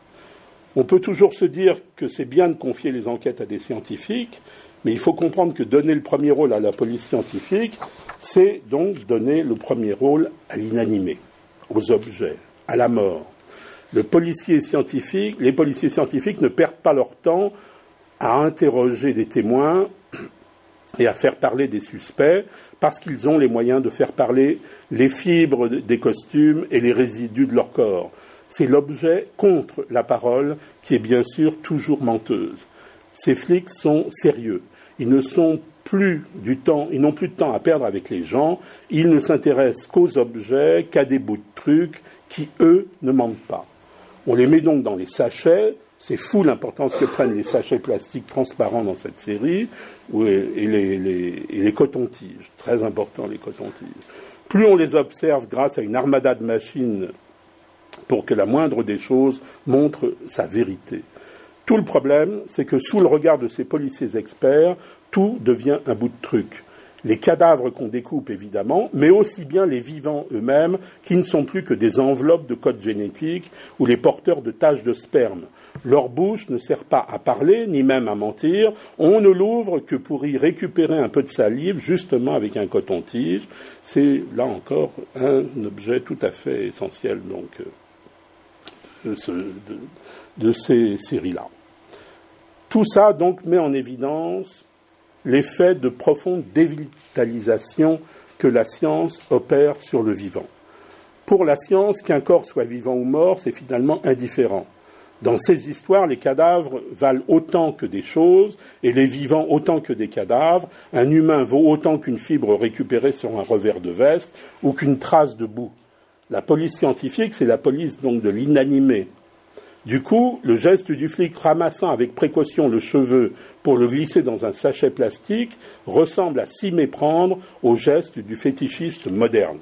On peut toujours se dire que c'est bien de confier les enquêtes à des scientifiques, mais il faut comprendre que donner le premier rôle à la police scientifique, c'est donc donner le premier rôle à l'inanimé, aux objets, à la mort les policiers scientifiques ne perdent pas leur temps à interroger des témoins et à faire parler des suspects parce qu'ils ont les moyens de faire parler les fibres des costumes et les résidus de leur corps. C'est l'objet contre la parole qui est bien sûr toujours menteuse. Ces flics sont sérieux. Ils ne sont plus du temps, ils n'ont plus de temps à perdre avec les gens, ils ne s'intéressent qu'aux objets, qu'à des bouts de trucs qui, eux, ne mentent pas. On les met donc dans les sachets. C'est fou l'importance que prennent les sachets plastiques transparents dans cette série, et les, les. Très important, les cotons-tiges. Plus on les observe grâce à une armada de machines pour que la moindre des choses montre sa vérité. Tout le problème, c'est que sous le regard de ces policiers experts, tout devient un bout de truc. les cadavres qu'on découpe évidemment, mais aussi bien les vivants eux-mêmes qui ne sont plus que des enveloppes de code génétique ou les porteurs de taches de sperme. Leur bouche ne sert pas à parler, ni même à mentir. On ne l'ouvre que pour y récupérer un peu de salive, justement avec un coton-tige. C'est là encore un objet tout à fait essentiel euh, de, de ces séries-là. Tout ça donc met en évidence l'effet de profonde dévitalisation que la science opère sur le vivant. Pour la science, qu'un corps soit vivant ou mort, c'est finalement indifférent. Dans ces histoires, les cadavres valent autant que des choses et les vivants autant que des cadavres. Un humain vaut autant qu'une fibre récupérée sur un revers de veste ou qu'une trace de boue. La police scientifique, c'est la police donc de l'inanimé. Du coup, le geste du flic ramassant avec précaution le cheveu pour le glisser dans un sachet plastique ressemble à s'y méprendre au geste du fétichiste moderne.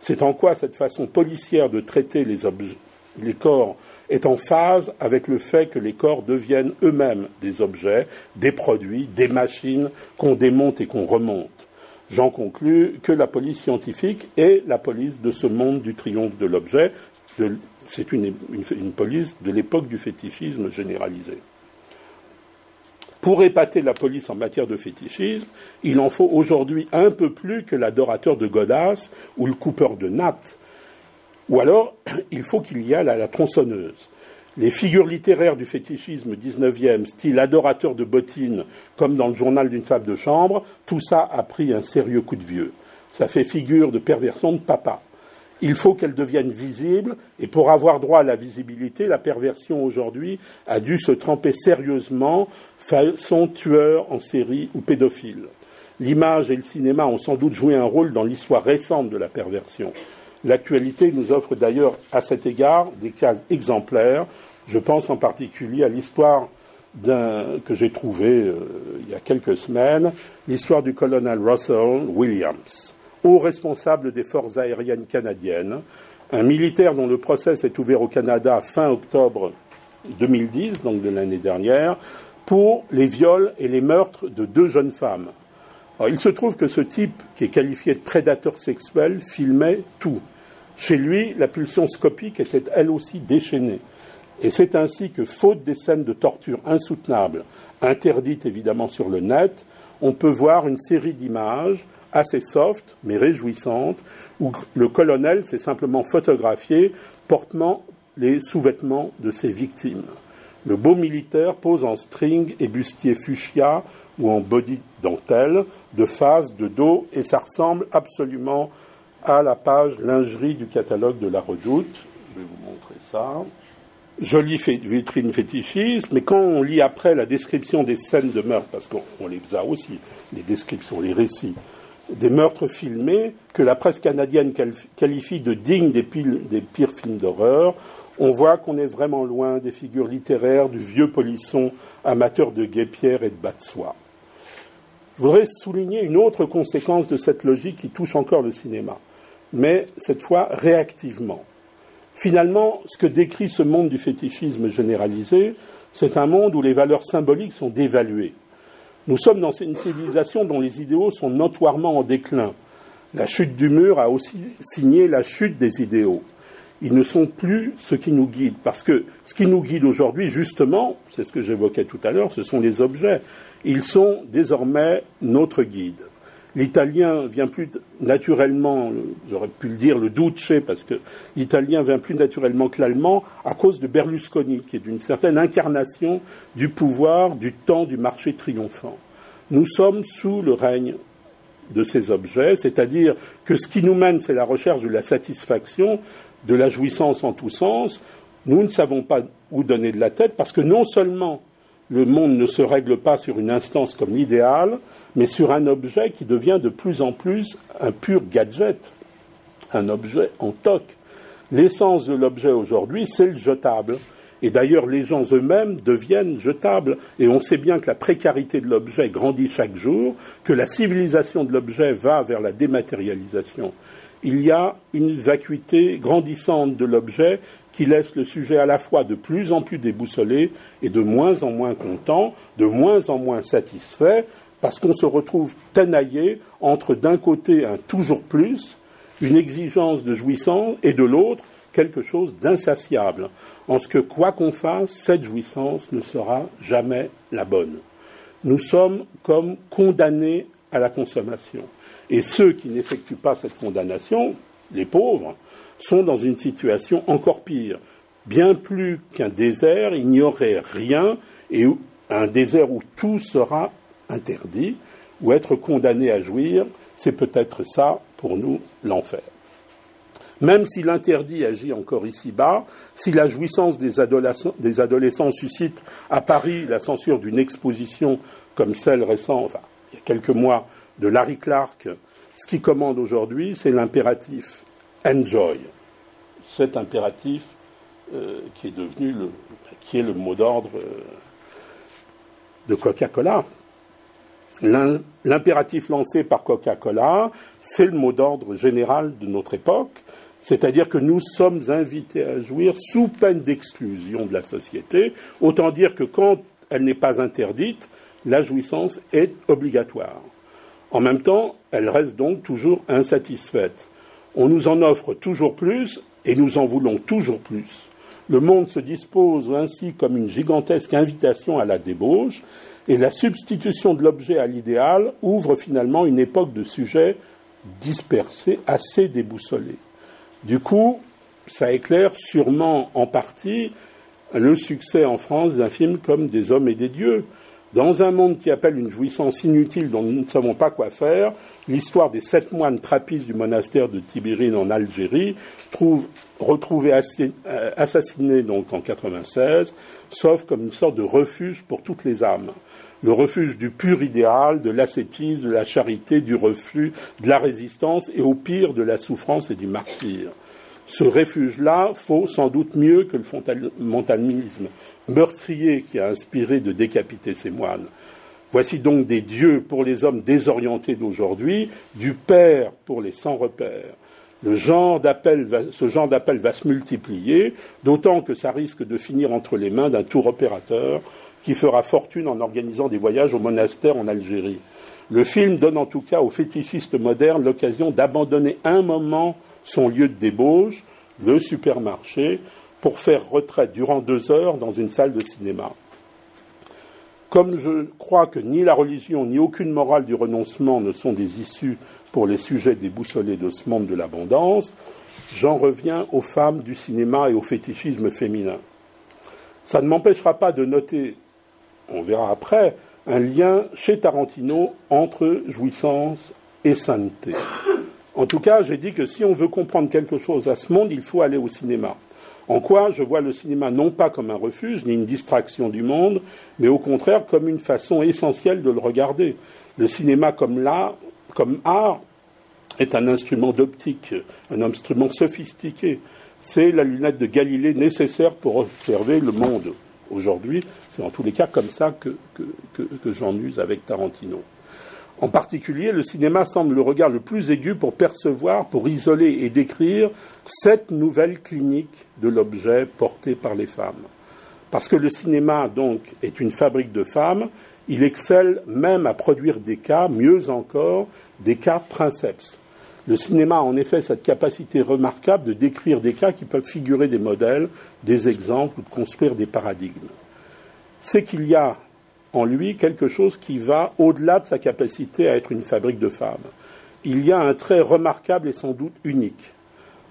C'est en quoi cette façon policière de traiter les, corps est en phase avec le fait que les corps deviennent eux-mêmes des objets, des produits, des machines qu'on démonte et qu'on remonte. J'en conclus que la police scientifique est la police de ce monde du triomphe de l'objet. C'est une, police de l'époque du fétichisme généralisé. Pour épater la police en matière de fétichisme, il en faut aujourd'hui un peu plus que l'adorateur de Godas ou le coupeur de nattes ou alors, il faut qu'il y ait la, tronçonneuse. Les figures littéraires du fétichisme 19e, style adorateur de bottines, comme dans le journal d'une femme de chambre, tout ça a pris un sérieux coup de vieux. Ça fait figure de perversion de papa. Il faut qu'elle devienne visible, et pour avoir droit à la visibilité, la perversion aujourd'hui a dû se tremper sérieusement façon tueur en série ou pédophile. L'image et le cinéma ont sans doute joué un rôle dans l'histoire récente de la perversion. L'actualité nous offre d'ailleurs à cet égard des cas exemplaires. Je pense en particulier à l'histoire que j'ai trouvé euh, il y a quelques semaines, l'histoire du colonel Russell Williams, haut responsable des forces aériennes canadiennes, un militaire dont le procès s'est ouvert au Canada fin octobre 2010, donc de l'année dernière, pour les viols et les meurtres de deux jeunes femmes, il se trouve que ce type, qui est qualifié de prédateur sexuel, filmait tout. Chez lui, la pulsion scopique était elle aussi déchaînée. Et c'est ainsi que, faute des scènes de torture insoutenables, interdites évidemment sur le net, on peut voir une série d'images assez soft, mais réjouissantes, où le colonel s'est simplement photographié portant les sous-vêtements de ses victimes. Le beau militaire pose en string et bustier fuchsia ou en body dentelle, de face, de dos, et ça ressemble absolument à la page lingerie du catalogue de la Redoute. Je vais vous montrer ça. Jolie vitrine fétichiste, mais quand on lit après la description des scènes de meurtre, parce qu'on les a aussi, les descriptions, les récits, des meurtres filmés que la presse canadienne qualifie de dignes des, pires films d'horreur, on voit qu'on est vraiment loin des figures littéraires du vieux polisson amateur de guépières et de bas de soie. Je voudrais souligner une autre conséquence de cette logique qui touche encore le cinéma, mais cette fois réactivement. Finalement, ce que décrit ce monde du fétichisme généralisé, c'est un monde où les valeurs symboliques sont dévaluées. Nous sommes dans une civilisation dont les idéaux sont notoirement en déclin. La chute du mur a aussi signé la chute des idéaux ils ne sont plus ce qui nous guide. Parce que ce qui nous guide aujourd'hui, justement, c'est ce que j'évoquais tout à l'heure, ce sont les objets. Ils sont désormais notre guide. L'italien vient plus naturellement, j'aurais pu le dire, le duce, parce que l'italien vient plus naturellement que l'allemand à cause de Berlusconi, qui est d'une certaine incarnation du pouvoir du temps du marché triomphant. Nous sommes sous le règne de ces objets, c'est-à-dire que ce qui nous mène, c'est la recherche de la satisfaction, de la jouissance en tous sens, nous ne savons pas où donner de la tête parce que non seulement le monde ne se règle pas sur une instance comme l'idéal, mais sur un objet qui devient de plus en plus un pur gadget, un objet en toc. L'essence de l'objet aujourd'hui, c'est le jetable. Et d'ailleurs, les gens eux-mêmes deviennent jetables. Et on sait bien que la précarité de l'objet grandit chaque jour, que la civilisation de l'objet va vers la dématérialisation il y a une vacuité grandissante de l'objet qui laisse le sujet à la fois de plus en plus déboussolé et de moins en moins content, de moins en moins satisfait, parce qu'on se retrouve tenaillé entre d'un côté un toujours plus, une exigence de jouissance, et de l'autre quelque chose d'insatiable, en ce que quoi qu'on fasse, cette jouissance ne sera jamais la bonne. Nous sommes comme condamnés à la consommation. Et ceux qui n'effectuent pas cette condamnation, les pauvres, sont dans une situation encore pire. Bien plus qu'un désert, il n'y aurait rien, et un désert où tout sera interdit, ou être condamné à jouir, c'est peut-être ça, pour nous, l'enfer. Même si l'interdit agit encore ici-bas, si la jouissance des adolescents, des adolescents, suscite à Paris la censure d'une exposition comme celle récente, il y a quelques mois, de Larry Clark, ce qui commande aujourd'hui, c'est l'impératif enjoy. Cet impératif euh, qui est devenu le, qui est le mot d'ordre euh, de Coca-Cola. L'impératif lancé par Coca-Cola, c'est le mot d'ordre général de notre époque, c'est-à-dire que nous sommes invités à jouir sous peine d'exclusion de la société, autant dire que quand elle n'est pas interdite, la jouissance est obligatoire. En même temps, elle reste donc toujours insatisfaite. On nous en offre toujours plus et nous en voulons toujours plus. Le monde se dispose ainsi comme une gigantesque invitation à la débauche, et la substitution de l'objet à l'idéal ouvre finalement une époque de sujets dispersés, assez déboussolés. Du coup, ça éclaire sûrement en partie le succès en France d'un film comme Des hommes et des dieux. Dans un monde qui appelle une jouissance inutile dont nous ne savons pas quoi faire, l'histoire des sept moines trappistes du monastère de Tibérine en Algérie trouve retrouvés euh, assassinés donc en 96, sauf comme une sorte de refuge pour toutes les âmes. Le refuge du pur idéal, de l'ascétisme, de la charité, du reflux, de la résistance et au pire de la souffrance et du martyr. Ce refuge-là faut sans doute mieux que le fondamentalisme meurtrier qui a inspiré de décapiter ces moines. Voici donc des dieux pour les hommes désorientés d'aujourd'hui, du Père pour les sans repères. Le genre ce genre d'appel va se multiplier, d'autant que ça risque de finir entre les mains d'un tour opérateur qui fera fortune en organisant des voyages au monastère en Algérie. Le film donne en tout cas aux fétichistes modernes l'occasion d'abandonner un moment son lieu de débauche, le supermarché, pour faire retraite durant deux heures dans une salle de cinéma. Comme je crois que ni la religion ni aucune morale du renoncement ne sont des issues pour les sujets déboussolés de ce monde de l'abondance, j'en reviens aux femmes du cinéma et au fétichisme féminin. Ça ne m'empêchera pas de noter, on verra après, un lien chez Tarantino entre jouissance et sainteté. En tout cas, j'ai dit que si on veut comprendre quelque chose à ce monde, il faut aller au cinéma. En quoi je vois le cinéma non pas comme un refuge ni une distraction du monde, mais au contraire comme une façon essentielle de le regarder. Le cinéma comme l'art, comme art, est un instrument d'optique, un instrument sophistiqué. C'est la lunette de Galilée nécessaire pour observer le monde. Aujourd'hui, c'est en tous les cas comme ça que, j'en use avec Tarantino. En particulier, le cinéma semble le regard le plus aigu pour percevoir, pour isoler et décrire cette nouvelle clinique de l'objet porté par les femmes. Parce que le cinéma, donc, est une fabrique de femmes, il excelle même à produire des cas, mieux encore, des cas princeps. Le cinéma a en effet cette capacité remarquable de décrire des cas qui peuvent figurer des modèles, des exemples ou de construire des paradigmes. C'est qu'il y a en lui quelque chose qui va au-delà de sa capacité à être une fabrique de femmes. Il y a un trait remarquable et sans doute unique,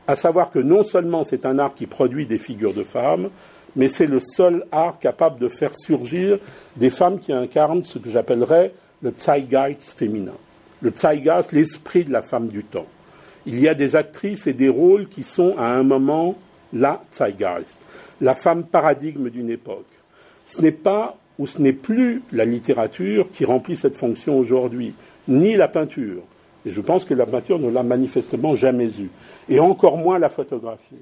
à savoir que non seulement c'est un art qui produit des figures de femmes, mais c'est le seul art capable de faire surgir des femmes qui incarnent ce que j'appellerais le Zeitgeist féminin. Le Zeitgeist, l'esprit de la femme du temps. Il y a des actrices et des rôles qui sont à un moment la Zeitgeist, la femme paradigme d'une époque. Ce n'est pas où ce n'est plus la littérature qui remplit cette fonction aujourd'hui, ni la peinture. Et je pense que la peinture ne l'a manifestement jamais eue. Et encore moins la photographie.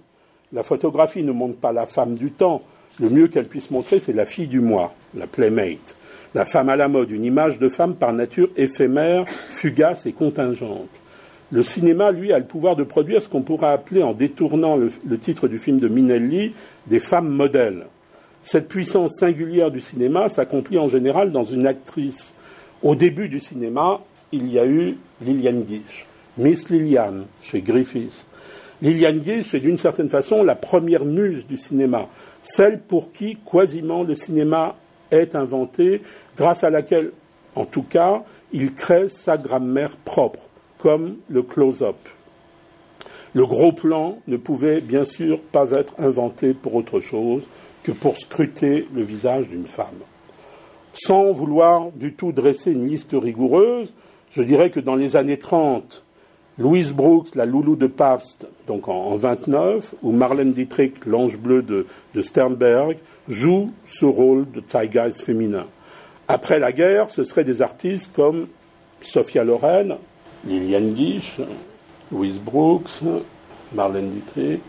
La photographie ne montre pas la femme du temps. Le mieux qu'elle puisse montrer, c'est la fille du mois, la playmate. La femme à la mode, une image de femme par nature éphémère, fugace et contingente. Le cinéma, lui, a le pouvoir de produire ce qu'on pourrait appeler, en détournant le, le titre du film de Minelli, des femmes modèles cette puissance singulière du cinéma s'accomplit en général dans une actrice Au début du cinéma, il y a eu Liliane Guiche, Miss Liliane chez Griffiths. Liliane Guiche est d'une certaine façon la première muse du cinéma, celle pour qui quasiment le cinéma est inventé, grâce à laquelle, en tout cas, il crée sa grammaire propre, comme le close-up. Le gros plan ne pouvait bien sûr pas être inventé pour autre chose que pour scruter le visage d'une femme. Sans vouloir du tout dresser une liste rigoureuse, je dirais que dans les années 30, Louise Brooks, la loulou de Pabst, donc en, 29, ou Marlène Dietrich, l'ange bleu de, Sternberg, jouent ce rôle de zeitgeist féminin. Après la guerre, ce seraient des artistes comme Sophia Loren, Liliane Guiche, Louise Brooks, Marlène Dietrich.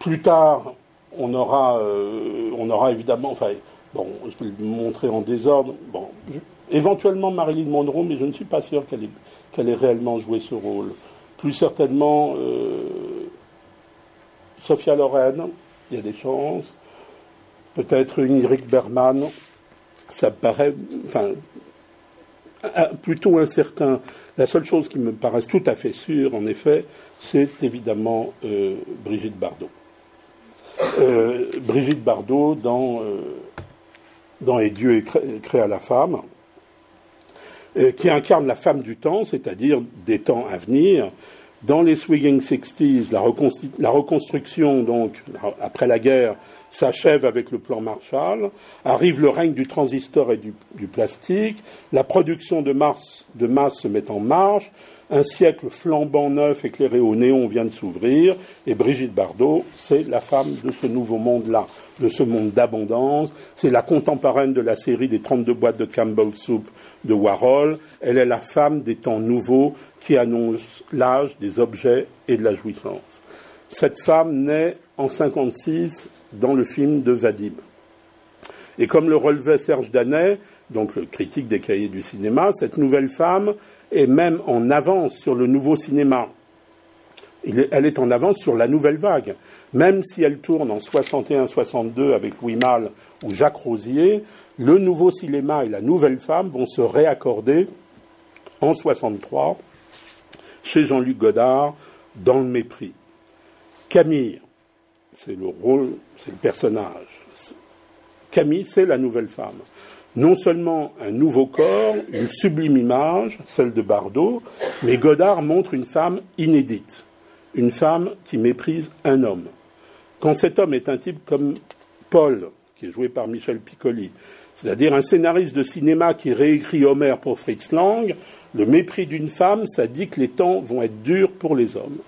Plus tard, on aura, euh, on aura évidemment, enfin, bon, je vais le montrer en désordre. Éventuellement Marilyn Monroe, mais je ne suis pas sûr qu'elle ait, réellement joué ce rôle. Plus certainement euh, Sophia Loren, il y a des chances. Peut-être Ingrid Bergman, ça paraît, enfin, plutôt incertain. La seule chose qui me paraît tout à fait sûre, en effet, c'est évidemment euh, Brigitte Bardot. Euh, Brigitte Bardot dans, euh, dans Et Dieu créa la femme, qui incarne la femme du temps, c'est-à-dire des temps à venir, dans les Swinging Sixties, la, la, reconstruction, donc, après la guerre, s'achève avec le plan Marshall. Arrive le règne du transistor et du, plastique. La production de, de masse se met en marche. Un siècle flambant neuf, éclairé au néon, vient de s'ouvrir. Et Brigitte Bardot, c'est la femme de ce nouveau monde-là, de ce monde d'abondance. C'est la contemporaine de la série des 32 boîtes de Campbell Soup de Warhol. Elle est la femme des temps nouveaux qui annonce l'âge des objets et de la jouissance. Cette femme naît en 56 dans le film de Vadim. Et comme le relevait Serge Danet, donc le critique des cahiers du cinéma, cette nouvelle femme est même en avance sur le nouveau cinéma. Elle est en avance sur la nouvelle vague. Même si elle tourne en 61-62 avec Louis Malle ou Jacques Rosier, le nouveau cinéma et la nouvelle femme vont se réaccorder en 63 chez Jean-Luc Godard dans le mépris. Camille, c'est le rôle, c'est le personnage. Camille, c'est la nouvelle femme. Non seulement un nouveau corps, une sublime image, celle de Bardot, mais Godard montre une femme inédite, une femme qui méprise un homme. Quand cet homme est un type comme Paul, qui est joué par Michel Piccoli, c'est-à-dire un scénariste de cinéma qui réécrit Homer pour Fritz Lang, le mépris d'une femme, ça dit que les temps vont être durs pour les hommes.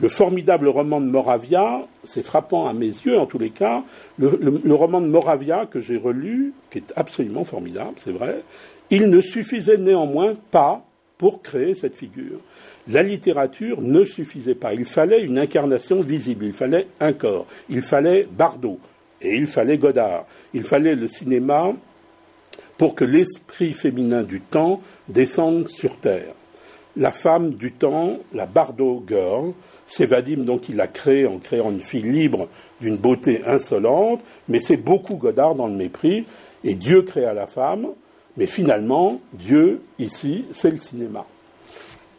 Le formidable roman de Moravia, c'est frappant à mes yeux en tous les cas, le, roman de Moravia que j'ai relu, qui est absolument formidable, c'est vrai, il ne suffisait néanmoins pas pour créer cette figure. La littérature ne suffisait pas. Il fallait une incarnation visible, il fallait un corps, il fallait Bardot, et il fallait Godard, il fallait le cinéma pour que l'esprit féminin du temps descende sur Terre. La femme du temps, la Bardot Girl, c'est Vadim donc il l'a créée en créant une fille libre d'une beauté insolente, mais c'est beaucoup Godard dans le mépris, et Dieu créa la femme, mais finalement, Dieu, ici, c'est le cinéma.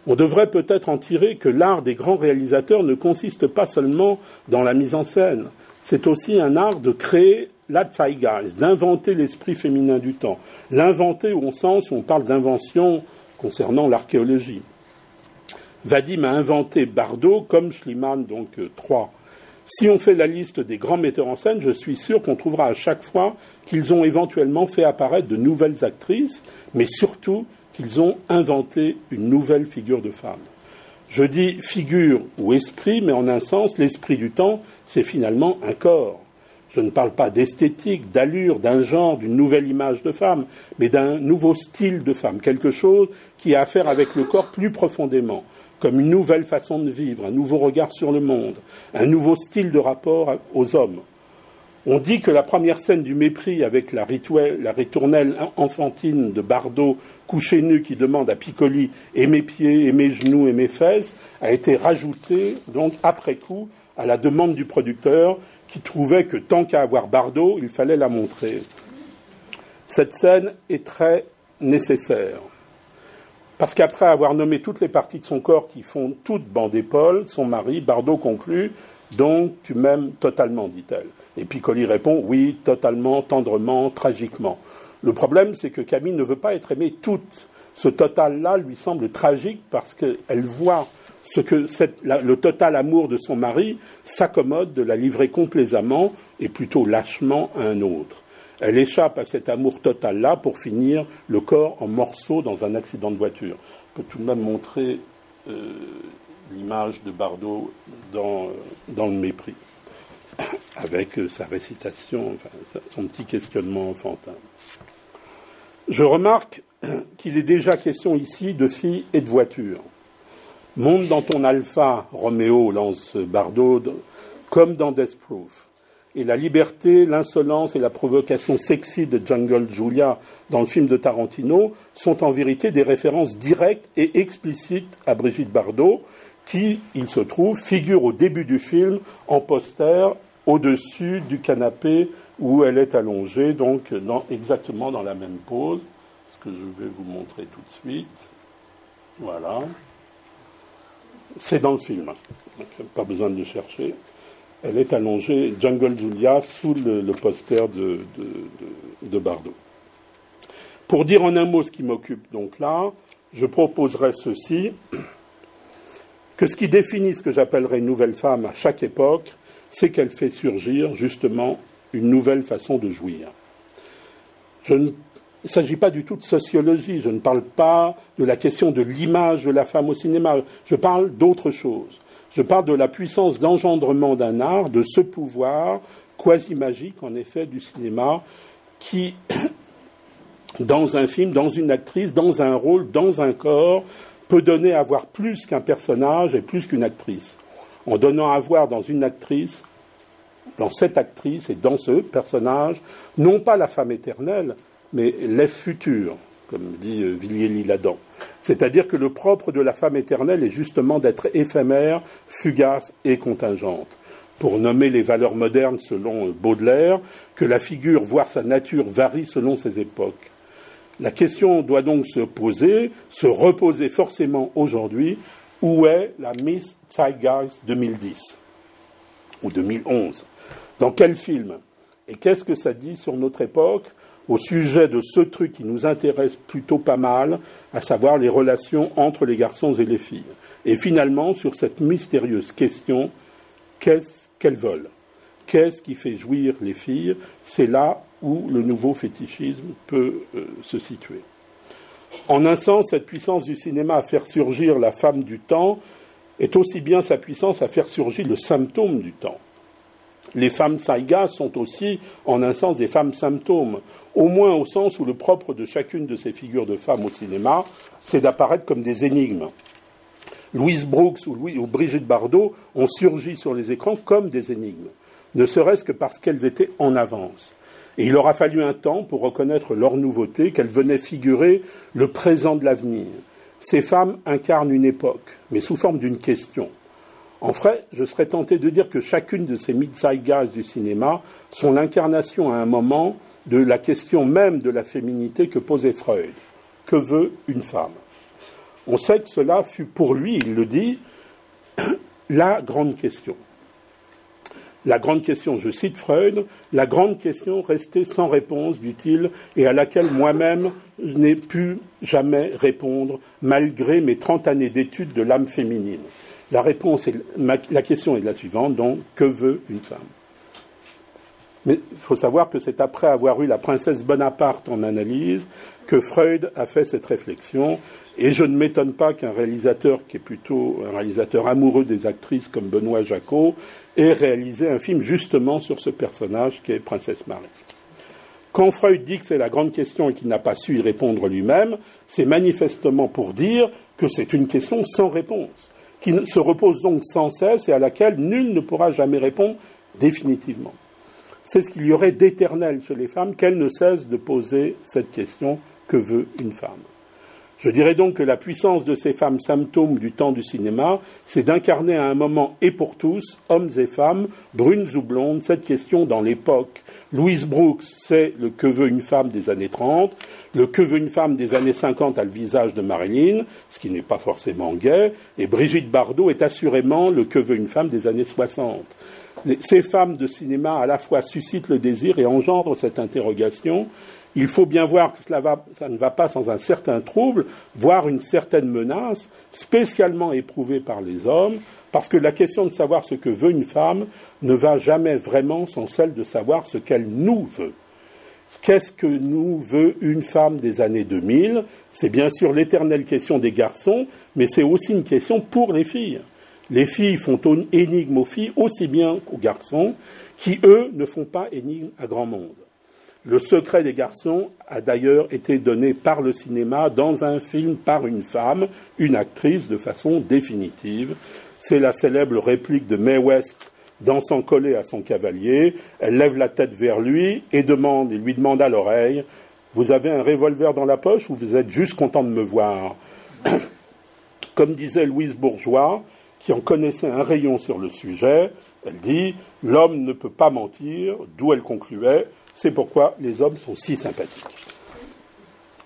On devrait peut-être en tirer que l'art des grands réalisateurs ne consiste pas seulement dans la mise en scène, c'est aussi un art de créer la Zeitgeist, d'inventer l'esprit féminin du temps. L'inventer au sens où on parle d'invention concernant l'archéologie. Vadim a inventé Bardot comme Schliemann, donc euh, trois. Si on fait la liste des grands metteurs en scène, je suis sûr qu'on trouvera à chaque fois qu'ils ont éventuellement fait apparaître de nouvelles actrices, mais surtout qu'ils ont inventé une nouvelle figure de femme. Je dis figure ou esprit, mais en un sens, l'esprit du temps, c'est finalement un corps. Je ne parle pas d'esthétique, d'allure, d'un genre, d'une nouvelle image de femme, mais d'un nouveau style de femme, quelque chose qui a à faire avec le corps plus profondément, comme une nouvelle façon de vivre, un nouveau regard sur le monde, un nouveau style de rapport aux hommes. On dit que la première scène du mépris avec la, ritournelle enfantine de Bardot, couché nu, qui demande à Piccoli et mes pieds, et mes genoux, et mes fesses, a été rajoutée, donc, après coup, à la demande du producteur, qui trouvait que tant qu'à avoir Bardot, il fallait la montrer. Cette scène est très nécessaire. Parce qu'après avoir nommé toutes les parties de son corps qui font toutes bande d'épaule, son mari, Bardot, conclut Donc tu m'aimes totalement, dit-elle. Et Piccoli répond Oui, totalement, tendrement, tragiquement. Le problème, c'est que Camille ne veut pas être aimée toute. Ce total-là lui semble tragique parce qu'elle voit que le total amour de son mari s'accommode de la livrer complaisamment et plutôt lâchement à un autre. Elle échappe à cet amour total-là pour finir le corps en morceaux dans un accident de voiture. Je peux tout de même montrer euh, l'image de Bardot dans, dans, le mépris, avec euh, sa récitation, son petit questionnement enfantin. Je remarque qu'il est déjà question ici de filles et de voitures. Monte dans ton alpha, Roméo lance Bardot, comme dans Death Proof et la liberté, l'insolence et la provocation sexy de Jungle Julia dans le film de Tarantino sont en vérité des références directes et explicites à Brigitte Bardot, qui, il se trouve, figure au début du film en poster au-dessus du canapé où elle est allongée, donc exactement dans la même pose, que je vais vous montrer tout de suite. Voilà. C'est dans le film, pas besoin de le chercher elle est allongée, Jungle Julia, sous le, poster de, de, Bardot. Pour dire en un mot ce qui m'occupe donc là, je proposerai ceci, que ce qui définit ce que j'appellerais une nouvelle femme à chaque époque, c'est qu'elle fait surgir justement une nouvelle façon de jouir. Il ne s'agit pas du tout de sociologie, je ne parle pas de la question de l'image de la femme au cinéma, je parle d'autre chose. Je parle de la puissance d'engendrement d'un art, de ce pouvoir quasi magique, en effet, du cinéma, qui, dans un film, dans une actrice, dans un rôle, dans un corps, peut donner à voir plus qu'un personnage et plus qu'une actrice. En donnant à voir dans une actrice, dans cette actrice et dans ce personnage, non pas la femme éternelle, mais l'être futur, comme dit euh, Villiers-Ladan. C'est-à-dire que le propre de la femme éternelle est justement d'être éphémère, fugace et contingente. Pour nommer les valeurs modernes selon euh, Baudelaire, que la figure, voire sa nature, varie selon ses époques. La question doit donc se poser, se reposer forcément aujourd'hui, où est la Miss Zeitgeist 2010 ou 2011 Dans quel film? Et qu'est-ce que ça dit sur notre époque? Au sujet de ce truc qui nous intéresse plutôt pas mal, à savoir les relations entre les garçons et les filles. Et finalement, sur cette mystérieuse question, qu'est-ce qu'elles veulent? Qu'est-ce qui fait jouir les filles? C'est là où le nouveau fétichisme peut euh, se situer. En un sens, cette puissance du cinéma à faire surgir la femme du temps est aussi bien sa puissance à faire surgir le symptôme du temps les femmes saïgas sont aussi, en un sens, des femmes symptômes, au moins au sens où le propre de chacune de ces figures de femmes au cinéma, c'est d'apparaître comme des énigmes. Louise Brooks ou, Brigitte Bardot ont surgi sur les écrans comme des énigmes, ne serait-ce que parce qu'elles étaient en avance. Et il aura fallu un temps pour reconnaître leur nouveauté, qu'elles venaient figurer le présent de l'avenir. Ces femmes incarnent une époque, mais sous forme d'une question. En vrai, je serais tenté de dire que chacune de ces gaz du cinéma sont l'incarnation à un moment de la question même de la féminité que posait Freud. Que veut une femme? On sait que cela fut pour lui, il le dit, la grande question. La grande question, je cite Freud, la grande question restée sans réponse, dit-il, et à laquelle moi-même je n'ai pu jamais répondre, malgré mes trente années d'études de l'âme féminine. La question est la suivante, donc, que veut une femme? Mais il faut savoir que c'est après avoir eu la princesse Bonaparte en analyse que Freud a fait cette réflexion, et je ne m'étonne pas qu'un réalisateur qui est plutôt un réalisateur amoureux des actrices comme Benoît Jacot ait réalisé un film justement sur ce personnage qui est Princesse Marie. Quand Freud dit que c'est la grande question et qu'il n'a pas su y répondre lui-même, c'est manifestement pour dire que c'est une question sans réponse qui se repose donc sans cesse et à laquelle nul ne pourra jamais répondre définitivement. C'est ce qu'il y aurait d'éternel chez les femmes qu'elles ne cessent de poser cette question que veut une femme? Je dirais donc que la puissance de ces femmes symptômes du temps du cinéma, c'est d'incarner à un moment et pour tous, hommes et femmes, brunes ou blondes, cette question dans l'époque. Louise Brooks, c'est le que veut une femme des années 30, le que veut une femme des années 50 a le visage de Marilyn, ce qui n'est pas forcément gay, et Brigitte Bardot est assurément le que veut une femme des années 60. Ces femmes de cinéma à la fois suscitent le désir et engendrent cette interrogation, il faut bien voir que cela ne va pas sans un certain trouble, voire une certaine menace, spécialement éprouvée par les hommes, parce que la question de savoir ce que veut une femme ne va jamais vraiment sans celle de savoir ce qu'elle nous veut. Qu'est-ce que nous veut une femme des années 2000 C'est bien sûr l'éternelle question des garçons, mais c'est aussi une question pour les filles. Les filles font énigme aux filles aussi bien qu'aux garçons, qui, eux, ne font pas énigme à grand monde. Le secret des garçons a d'ailleurs été donné par le cinéma dans un film par une femme, une actrice, de façon définitive. C'est la célèbre réplique de Mae West dansant collé à son cavalier. Elle lève la tête vers lui et demande, lui demande à l'oreille Vous avez un revolver dans la poche ou vous êtes juste content de me voir? Comme disait Louise Bourgeois, qui en connaissait un rayon sur le sujet, elle dit L'homme ne peut pas mentir, d'où elle concluait c'est pourquoi les hommes sont si sympathiques.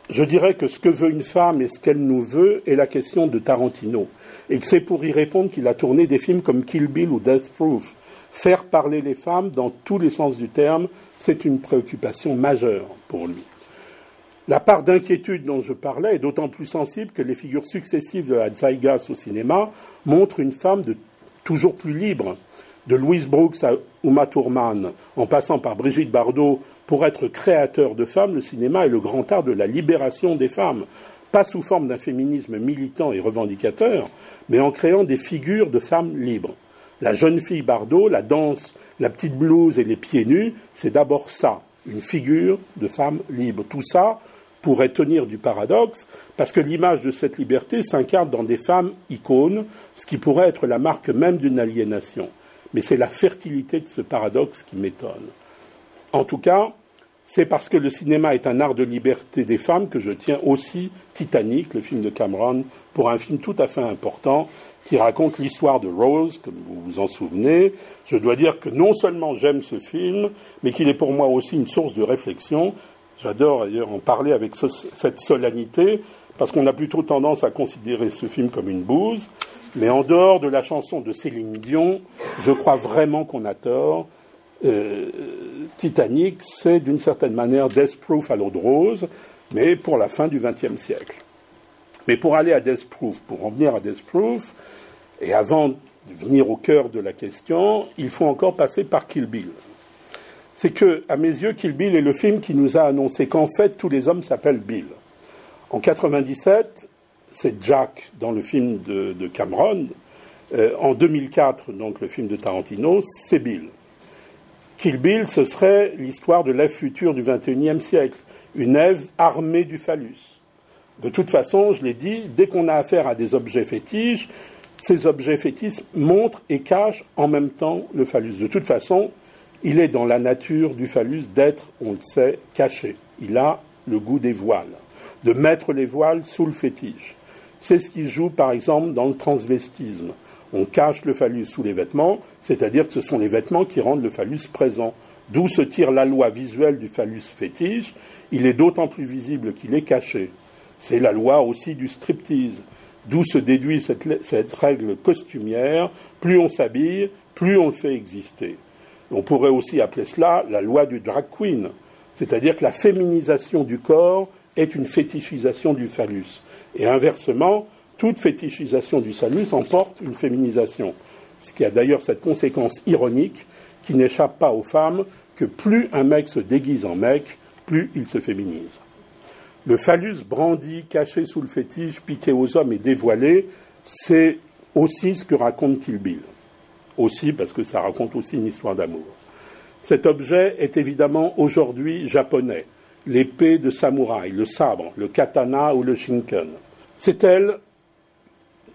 Je dirais que ce que veut une femme et ce qu'elle nous veut est la question de Tarantino, et que c'est pour y répondre qu'il a tourné des films comme Kill Bill ou Death Proof. Faire parler les femmes dans tous les sens du terme, c'est une préoccupation majeure pour lui. La part d'inquiétude dont je parlais est d'autant plus sensible que les figures successives de la au cinéma montrent une femme toujours plus libre, de Louise Brooks à Uma Thurman, en passant par Brigitte Bardot, pour être créateur de femmes, le cinéma est le grand art de la libération des femmes, pas sous forme d'un féminisme militant et revendicateur, mais en créant des figures de femmes libres. La jeune fille Bardot, la danse, la petite blouse et les pieds nus, c'est d'abord ça, une figure de femme libre. Tout ça pourrait tenir du paradoxe, parce que l'image de cette liberté s'incarne dans des femmes icônes, ce qui pourrait être la marque même d'une aliénation mais c'est la fertilité de ce paradoxe qui m'étonne. En tout cas, c'est parce que le cinéma est un art de liberté des femmes que je tiens aussi Titanic, le film de Cameron, pour un film tout à fait important qui raconte l'histoire de Rose, comme vous vous en souvenez. Je dois dire que non seulement j'aime ce film, mais qu'il est pour moi aussi une source de réflexion. J'adore d'ailleurs en parler avec cette solennité, parce qu'on a plutôt tendance à considérer ce film comme une bouse. Mais en dehors de la chanson de Céline Dion, je crois vraiment qu'on a tort. Euh, Titanic, c'est d'une certaine manière Death Proof à l'eau de rose, mais pour la fin du XXe siècle. Mais pour aller à Death Proof, pour en venir à Death Proof, et avant de venir au cœur de la question, il faut encore passer par Kill Bill. C'est que, à mes yeux, Kill Bill est le film qui nous a annoncé qu'en fait tous les hommes s'appellent Bill. En 97, c'est Jack dans le film de, Cameron. Euh, en 2004, donc le film de Tarantino, c'est Bill. Kill Bill, ce serait l'histoire de l'Ève future du XXIe siècle, une Ève armée du phallus. De toute façon, je l'ai dit, dès qu'on a affaire à des objets fétiches, ces objets fétiches montrent et cachent en même temps le phallus. De toute façon, il est dans la nature du phallus d'être, on le sait, caché. Il a le goût des voiles, de mettre les voiles sous le fétiche. C'est ce qui joue, par exemple, dans le transvestisme. On cache le phallus sous les vêtements, c'est-à-dire que ce sont les vêtements qui rendent le phallus présent. D'où se tire la loi visuelle du phallus fétiche. Il est d'autant plus visible qu'il est caché. C'est la loi aussi du striptease. D'où se déduit cette, cette, règle costumière. Plus on s'habille, plus on le fait exister. On pourrait aussi appeler cela la loi du drag queen. C'est-à-dire que la féminisation du corps est une fétichisation du phallus. Et inversement, toute fétichisation du phallus emporte une féminisation. Ce qui a d'ailleurs cette conséquence ironique qui n'échappe pas aux femmes que plus un mec se déguise en mec, plus il se féminise. Le phallus brandi, caché sous le fétiche, piqué aux hommes et dévoilé, c'est aussi ce que raconte Kill Bill. Aussi parce que ça raconte aussi une histoire d'amour. Cet objet est évidemment aujourd'hui japonais l'épée de samouraï, le sabre, le katana ou le shinken. C'est elle,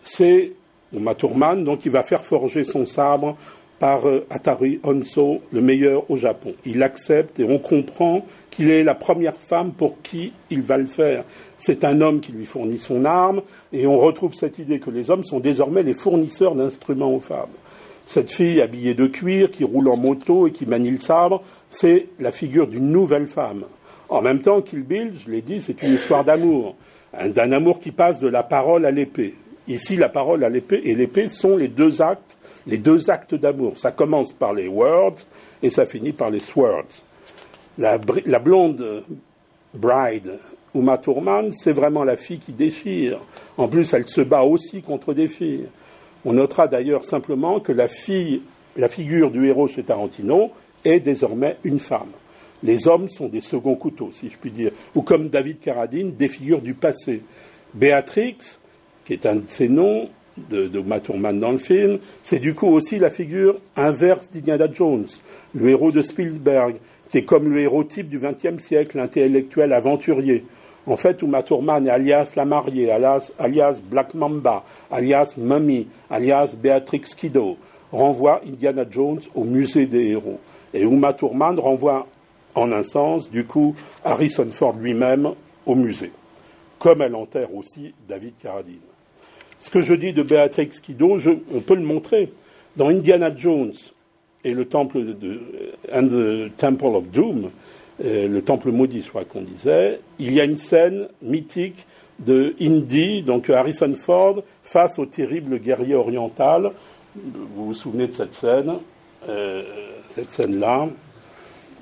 c'est Uma donc qui va faire forger son sabre par euh, Atari Honso, le meilleur au Japon. Il accepte et on comprend qu'il est la première femme pour qui il va le faire. C'est un homme qui lui fournit son arme et on retrouve cette idée que les hommes sont désormais les fournisseurs d'instruments aux femmes. Cette fille habillée de cuir, qui roule en moto et qui manie le sabre, c'est la figure d'une nouvelle femme. En même temps, Kill Bill, je l'ai dit, c'est une histoire d'amour, d'un amour qui passe de la parole à l'épée. Ici, la parole à l'épée et l'épée sont les deux actes, les deux actes d'amour. Ça commence par les words et ça finit par les swords. La, blonde bride, Uma Thurman, c'est vraiment la fille qui déchire. En plus, elle se bat aussi contre des filles. On notera d'ailleurs simplement que la fille, la figure du héros chez Tarantino est désormais une femme. Les hommes sont des seconds couteaux, si je puis dire, ou comme David Carradine, des figures du passé. Béatrix, qui est un de ses noms de, de Maturman dans le film, c'est du coup aussi la figure inverse d'Indiana Jones, le héros de Spielberg, qui est comme le héros type du XXe siècle, l'intellectuel aventurier. En fait, Uma Thurman alias la mariée, alias, alias Black Mamba, alias Mummy, alias Beatrix Kiddo, renvoie Indiana Jones au musée des héros. Et Uma Thurman renvoie, en un sens, du coup, Harrison Ford lui-même au musée. Comme elle enterre aussi David Carradine. Ce que je dis de Beatrix Kiddo, on peut le montrer. Dans Indiana Jones et le temple de, and the Temple of Doom, euh, le temple maudit, crois qu'on disait, il y a une scène mythique de Indy, donc Harrison Ford, face au terrible guerrier oriental. Vous vous souvenez de cette scène, euh, cette scène-là.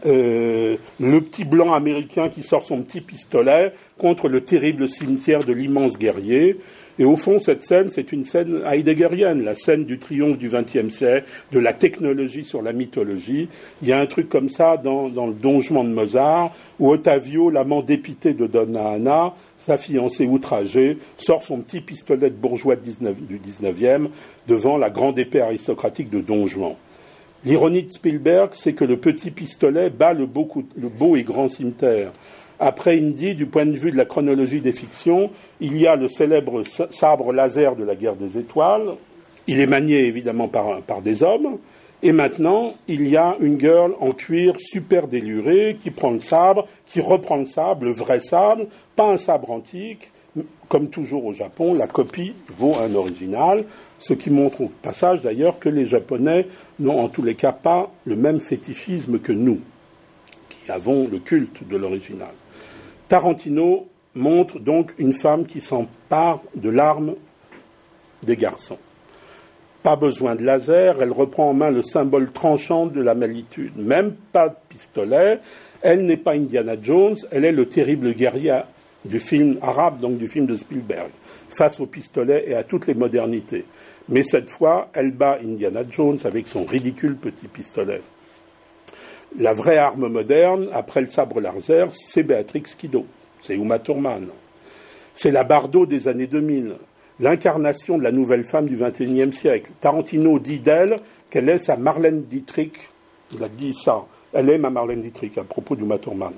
Euh, le petit blanc américain qui sort son petit pistolet contre le terrible cimetière de l'immense guerrier. Et au fond, cette scène, c'est une scène heideggerienne, la scène du triomphe du XXe siècle, de la technologie sur la mythologie. Il y a un truc comme ça dans, dans le Donjon de Mozart, où Ottavio, l'amant dépité de Donna Anna, sa fiancée outragée, sort son petit pistolet de bourgeois du XIXe devant la grande épée aristocratique de Don Juan. L'ironie de Spielberg, c'est que le petit pistolet bat le beau, le beau et grand cimetière. Après Indy, du point de vue de la chronologie des fictions, il y a le célèbre sabre laser de la guerre des étoiles. Il est manié évidemment par, par des hommes. Et maintenant, il y a une girl en cuir super délurée qui prend le sabre, qui reprend le sabre, le vrai sabre, pas un sabre antique. Comme toujours au Japon, la copie vaut un original, ce qui montre au passage d'ailleurs que les Japonais n'ont en tous les cas pas le même fétichisme que nous, qui avons le culte de l'original. Tarantino montre donc une femme qui s'empare de l'arme des garçons. Pas besoin de laser, elle reprend en main le symbole tranchant de la malitude. Même pas de pistolet, elle n'est pas Indiana Jones, elle est le terrible guerrier du film arabe, donc du film de Spielberg, face au pistolet et à toutes les modernités. Mais cette fois, elle bat Indiana Jones avec son ridicule petit pistolet. La vraie arme moderne, après le sabre laser, c'est Béatrix Kiddo, c'est Uma Thurman. C'est la Bardot des années 2000, l'incarnation de la nouvelle femme du XXIe siècle. Tarantino dit d'elle qu'elle est sa Marlène Dietrich. Il a dit ça. Elle est ma Marlène Dietrich à propos d'Uma Thurman.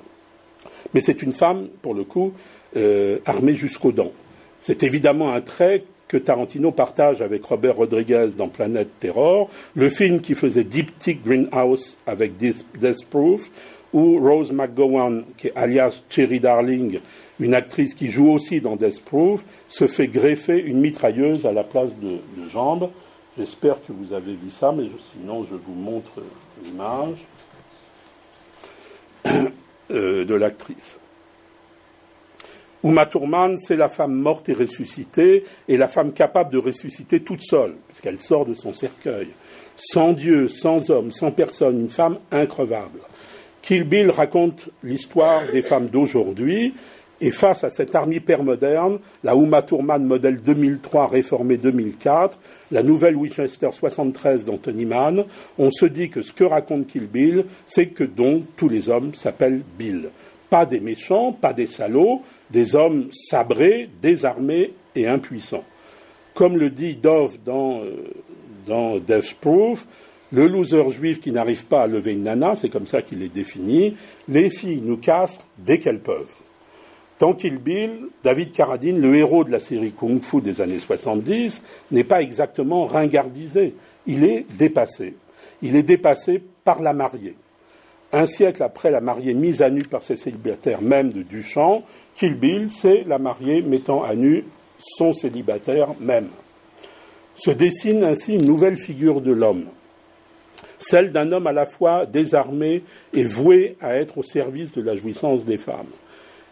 Mais c'est une femme, pour le coup, euh, armée jusqu'aux dents. C'est évidemment un trait que Tarantino partage avec Robert Rodriguez dans Planète Terror, le film qui faisait Tick Greenhouse avec Death Proof, ou Rose McGowan, qui alias Cherry Darling, une actrice qui joue aussi dans Death Proof, se fait greffer une mitrailleuse à la place de, de jambes. J'espère que vous avez vu ça, mais sinon je vous montre l'image euh, de l'actrice. Uma Thurman, c'est la femme morte et ressuscitée, et la femme capable de ressusciter toute seule, puisqu'elle sort de son cercueil. Sans Dieu, sans homme, sans personne, une femme increvable. Kill Bill raconte l'histoire des femmes d'aujourd'hui, et face à cette armée père moderne, la Uma Thurman modèle 2003 réformée 2004, la nouvelle Winchester 73 d'Anthony Mann, on se dit que ce que raconte Kill Bill, c'est que donc tous les hommes s'appellent Bill. Pas des méchants, pas des salauds, des hommes sabrés, désarmés et impuissants. Comme le dit Dove dans, euh, dans Proof, le loser juif qui n'arrive pas à lever une nana, c'est comme ça qu'il est défini, les filles nous castrent dès qu'elles peuvent. Tant qu'il Bill, David Carradine, le héros de la série Kung Fu des années 70, n'est pas exactement ringardisé, il est dépassé. Il est dépassé par la mariée. Un siècle après la mariée mise à nu par ses célibataires même de Duchamp, Kill Bill, c'est la mariée mettant à nu son célibataire même. Se dessine ainsi une nouvelle figure de l'homme, celle d'un homme à la fois désarmé et voué à être au service de la jouissance des femmes.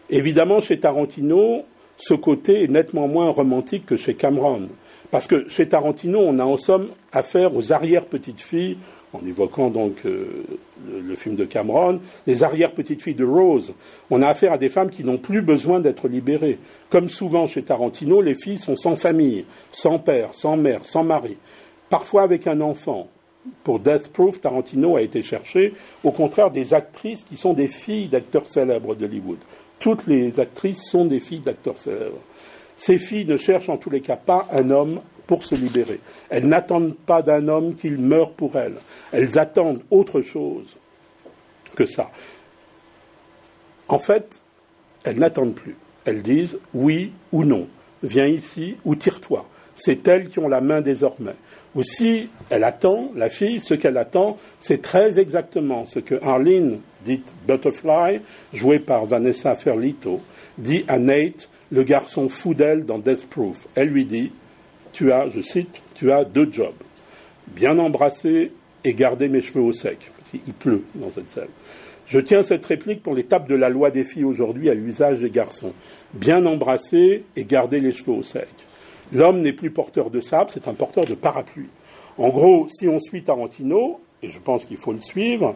Évidemment, chez Tarantino, ce côté est nettement moins romantique que chez Cameron. Parce que chez Tarantino, on a en somme affaire aux arrière-petites-filles, en évoquant donc euh, le, film de Cameron, les arrière-petites-filles de Rose. On a affaire à des femmes qui n'ont plus besoin d'être libérées. Comme souvent chez Tarantino, les filles sont sans famille, sans père, sans mère, sans mari, parfois avec un enfant. Pour Death Proof, Tarantino a été cherché, au contraire, des actrices qui sont des filles d'acteurs célèbres d'Hollywood. Toutes les actrices sont des filles d'acteurs célèbres. Ces filles ne cherchent en tous les cas pas un homme pour se libérer. Elles n'attendent pas d'un homme qu'il meure pour elles. Elles attendent autre chose que ça. En fait, elles n'attendent plus. Elles disent oui ou non. Viens ici ou tire-toi. C'est elles qui ont la main désormais. Ou si elle attend, la fille, ce qu'elle attend, c'est très exactement ce que Arlene, dite Butterfly, jouée par Vanessa Ferlito, dit à Nate le garçon fou d'elle dans Death Proof. Elle lui dit Tu as, je cite, tu as deux jobs. Bien embrasser et garder mes cheveux au sec. Parce qu'il pleut dans cette scène. Je tiens cette réplique pour l'étape de la loi des filles aujourd'hui à l'usage des garçons. Bien embrasser et garder les cheveux au sec. L'homme n'est plus porteur de sable, c'est un porteur de parapluie. En gros, si on suit Tarantino, et je pense qu'il faut le suivre,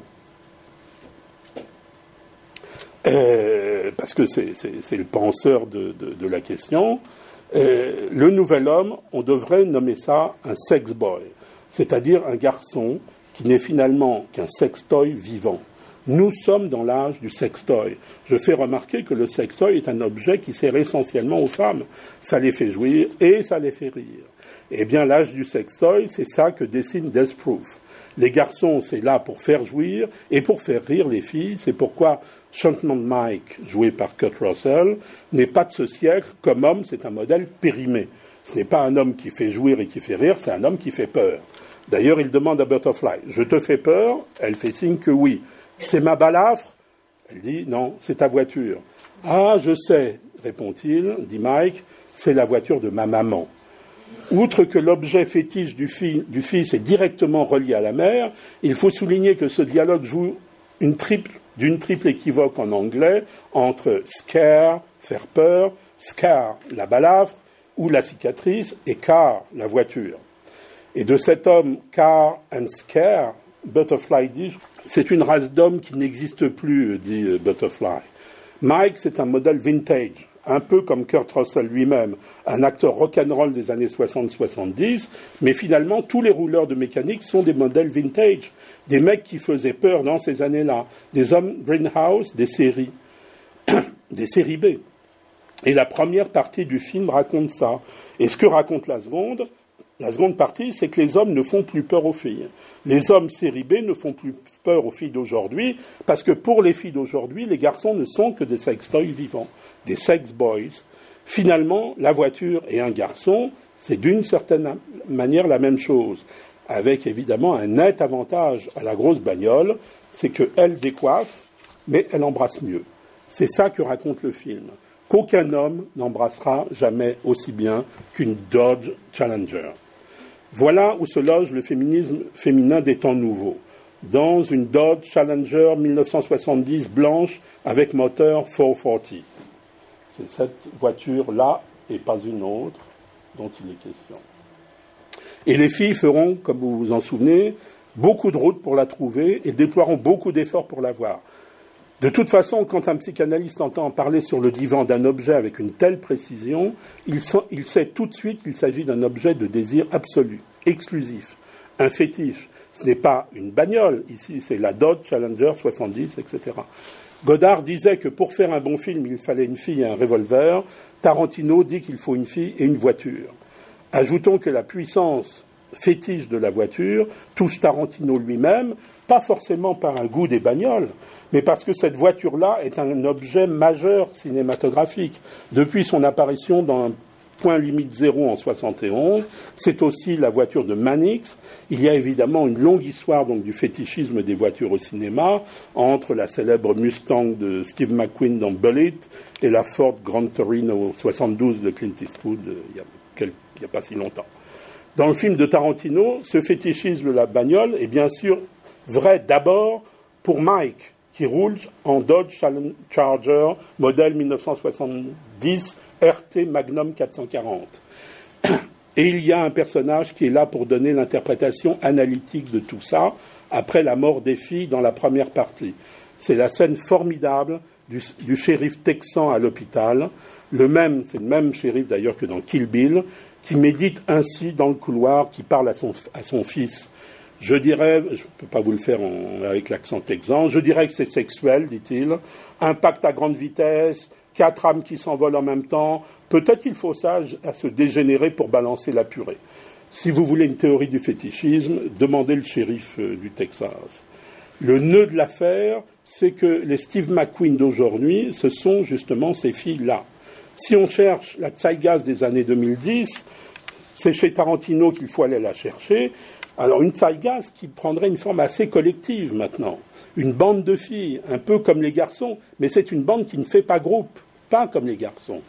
euh, parce que c'est le penseur de, la question. Euh, le nouvel homme, on devrait nommer ça un sex boy, c'est-à-dire un garçon qui n'est finalement qu'un sextoy vivant. Nous sommes dans l'âge du sextoy. Je fais remarquer que le sextoy est un objet qui sert essentiellement aux femmes. Ça les fait jouir et ça les fait rire. Eh bien, l'âge du sextoy, c'est ça que dessine Death Proof. Les garçons, c'est là pour faire jouir et pour faire rire les filles. C'est pourquoi Chantement Mike, joué par Kurt Russell, n'est pas de ce siècle. Comme homme, c'est un modèle périmé. Ce n'est pas un homme qui fait jouir et qui fait rire, c'est un homme qui fait peur. D'ailleurs, il demande à Butterfly Je te fais peur? Elle fait signe que oui. C'est ma balafre? Elle dit Non, c'est ta voiture. Ah, je sais, répond-il, dit Mike, c'est la voiture de ma maman. Outre que l'objet fétiche du, fils est directement relié à la mère, il faut souligner que ce dialogue joue une triple d'une triple équivoque en anglais entre scare, faire peur, scar, la balafre, ou la cicatrice, et car, la voiture. Et de cet homme, car and scare, Butterfly dit, c'est une race d'hommes qui n'existe plus, dit Butterfly. Mike, c'est un modèle vintage un peu comme Kurt Russell lui-même, un acteur rock'n'roll des années 60-70, mais finalement, tous les rouleurs de mécanique sont des modèles vintage, des mecs qui faisaient peur dans ces années-là, des hommes greenhouse, des séries, des séries B. Et la première partie du film raconte ça. Et ce que raconte la seconde, la seconde partie, c'est que les hommes ne font plus peur aux filles. Les hommes série ne font plus peur aux filles d'aujourd'hui, parce que pour les filles d'aujourd'hui, les garçons ne sont que des sextoys vivants des sex boys, finalement, la voiture et un garçon, c'est d'une certaine manière la même chose, avec évidemment un net avantage à la grosse bagnole, c'est qu'elle décoiffe, mais elle embrasse mieux. C'est ça que raconte le film. Qu'aucun homme n'embrassera jamais aussi bien qu'une Dodge Challenger. Voilà où se loge le féminisme féminin des temps nouveaux. Dans une Dodge Challenger 1970 blanche avec moteur 440. C'est cette voiture-là et pas une autre dont il est question. Et les filles feront, comme vous vous en souvenez, beaucoup de routes pour la trouver et déploieront beaucoup d'efforts pour la voir. De toute façon, quand un psychanalyste entend parler sur le divan d'un objet avec une telle précision, il, sait tout de suite qu'il s'agit d'un objet de désir absolu, exclusif, un fétiche. Ce n'est pas une bagnole, ici c'est la Dodge Challenger 70, etc. Godard disait que pour faire un bon film, il fallait une fille et un revolver. Tarantino dit qu'il faut une fille et une voiture. Ajoutons que la puissance fétiche de la voiture touche Tarantino lui-même, pas forcément par un goût des bagnoles, mais parce que cette voiture-là est un objet majeur cinématographique. Depuis son apparition dans Point limite zéro en 71. C'est aussi la voiture de Mannix. Il y a évidemment une longue histoire donc du fétichisme des voitures au cinéma entre la célèbre Mustang de Steve McQueen dans Bullet et la Ford Grand Torino 72 de Clint Eastwood euh, il n'y a, a pas si longtemps. Dans le film de Tarantino, ce fétichisme de la bagnole est bien sûr vrai d'abord pour Mike, qui roule en Dodge Charger modèle 1970 RT Magnum 440. Et il y a un personnage qui est là pour donner l'interprétation analytique de tout ça après la mort des filles dans la première partie. C'est la scène formidable du, shérif texan à l'hôpital, le même, c'est le même shérif d'ailleurs que dans Kill Bill, qui médite ainsi dans le couloir, qui parle à son, à son fils. Je dirais, je ne peux pas vous le faire avec l'accent texan, je dirais que c'est sexuel, dit-il, impact à grande vitesse, quatre âmes qui s'envolent en même temps, peut-être qu'il faut ça à se dégénérer pour balancer la purée. Si vous voulez une théorie du fétichisme, demandez le shérif euh, du Texas. Le nœud de l'affaire, c'est que les Steve McQueen d'aujourd'hui, ce sont justement ces filles-là. Si on cherche la Zeitgeist des années 2010, c'est chez Tarantino qu'il faut aller la chercher. Alors une Zeitgeist qui prendrait une forme assez collective maintenant une bande de filles, un peu comme les garçons, mais c'est une bande qui ne fait pas groupe, pas comme les garçons.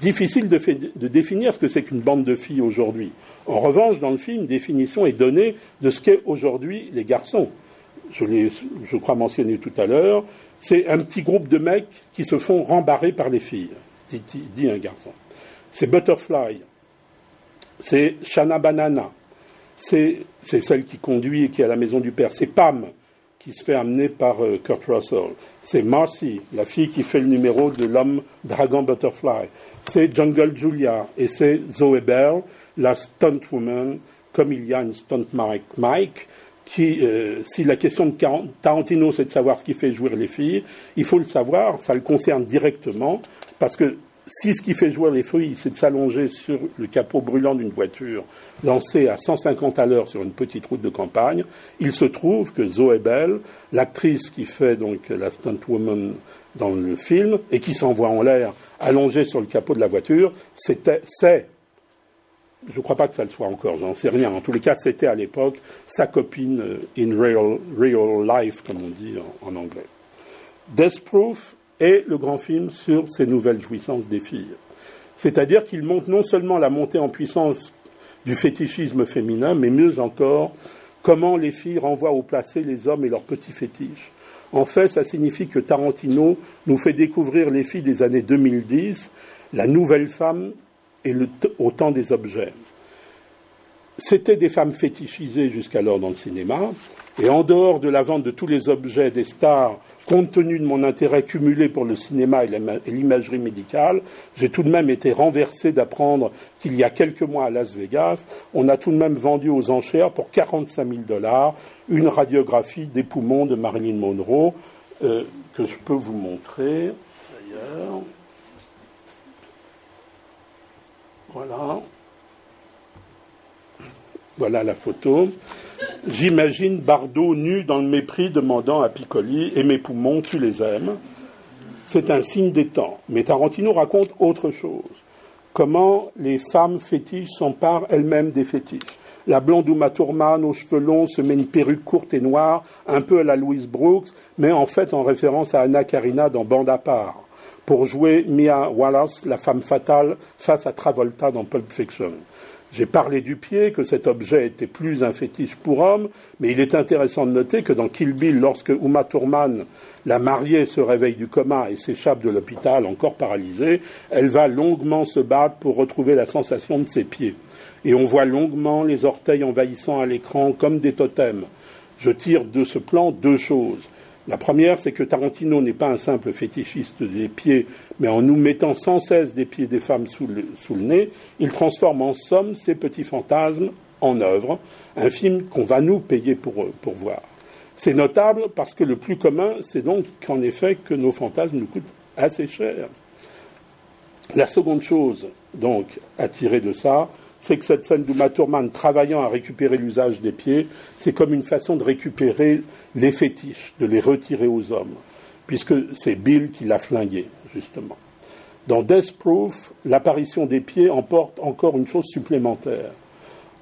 Difficile de, définir ce que c'est qu'une bande de filles aujourd'hui. En revanche, dans le film, définition est donnée de ce qu'est aujourd'hui les garçons. Je l'ai, je crois, mentionné tout à l'heure. C'est un petit groupe de mecs qui se font rembarrer par les filles, dit un garçon. C'est Butterfly. C'est Shana Banana. C'est, celle qui conduit et qui est à la maison du père. C'est Pam qui se fait amener par euh, Kurt Russell. C'est Marcy, la fille qui fait le numéro de l'homme dragon butterfly. C'est Jungle Julia et c'est Zoe Bell, la stunt woman, comme il y a une stunt Mike, qui, euh, si la question de Tarantino c'est de savoir ce qui fait jouer les filles, il faut le savoir, ça le concerne directement, parce que si ce qui fait jouer les filles, c'est de s'allonger sur le capot brûlant d'une voiture lancée à 150 à l'heure sur une petite route de campagne, il se trouve que Zoé Bell, l'actrice qui fait donc la stunt woman dans le film et qui s'envoie en l'air allongée sur le capot de la voiture, c'était, c'est, je ne crois pas que ça le soit encore, j'en sais rien. En tous les cas, c'était à l'époque sa copine euh, in real, real life, comme on dit en, en anglais. Death Proof et le grand film sur ces nouvelles jouissances des filles. C'est-à-dire qu'il montre non seulement la montée en puissance du fétichisme féminin, mais mieux encore, comment les filles renvoient au placé les hommes et leurs petits fétiches. En fait, ça signifie que Tarantino nous fait découvrir les filles des années 2010, la nouvelle femme et le au temps des objets. C'était des femmes fétichisées jusqu'alors dans le cinéma, et en dehors de la vente de tous les objets des stars compte tenu de mon intérêt cumulé pour le cinéma et l'imagerie médicale, j'ai tout de même été renversé d'apprendre qu'il y a quelques mois à Las Vegas, on a tout de même vendu aux enchères pour 45 000 dollars une radiographie des poumons de Marilyn Monroe euh, que je peux vous montrer d'ailleurs. Voilà. Voilà la photo. J'imagine Bardot nu dans le mépris demandant à Piccoli Et mes poumons, tu les aimes? C'est un signe des temps. Mais Tarantino raconte autre chose. Comment les femmes fétiches s'emparent elles-mêmes des fétiches. La blonde Uma Thurman aux cheveux longs se met une perruque courte et noire, un peu à la Louise Brooks, mais en fait en référence à Anna Karina dans Bande à part, pour jouer Mia Wallace, la femme fatale, face à Travolta dans Pulp Fiction. J'ai parlé du pied, que cet objet était plus un fétiche pour homme, mais il est intéressant de noter que dans Kill Bill, lorsque Uma Thurman, la mariée, se réveille du coma et s'échappe de l'hôpital encore paralysée, elle va longuement se battre pour retrouver la sensation de ses pieds. Et on voit longuement les orteils envahissant à l'écran comme des totems. Je tire de ce plan deux choses. La première, c'est que Tarantino n'est pas un simple fétichiste des pieds, mais en nous mettant sans cesse des pieds des femmes sous le, nez, il transforme en somme ces petits fantasmes en œuvre, un film qu'on va nous payer pour, pour voir. C'est notable parce que le plus commun, c'est donc qu'en effet que nos fantasmes nous coûtent assez cher. La seconde chose, donc, à tirer de ça, c'est que cette scène d'Uma Thurman travaillant à récupérer l'usage des pieds, c'est comme une façon de récupérer les fétiches, de les retirer aux hommes, puisque c'est Bill qui l'a flingué, justement. Dans Death Proof, l'apparition des pieds emporte encore une chose supplémentaire.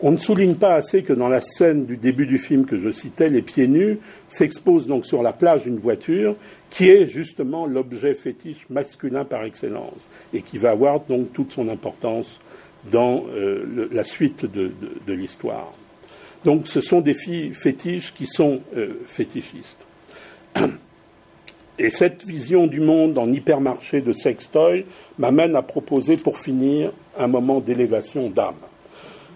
On ne souligne pas assez que dans la scène du début du film que je citais, les pieds nus s'exposent donc sur la plage d'une voiture qui est justement l'objet fétiche masculin par excellence et qui va avoir donc toute son importance dans euh, la suite de, l'histoire. Donc ce sont des filles fétiches qui sont euh, fétichistes. Et cette vision du monde en hypermarché de sextoy m'amène à proposer pour finir un moment d'élévation d'âme.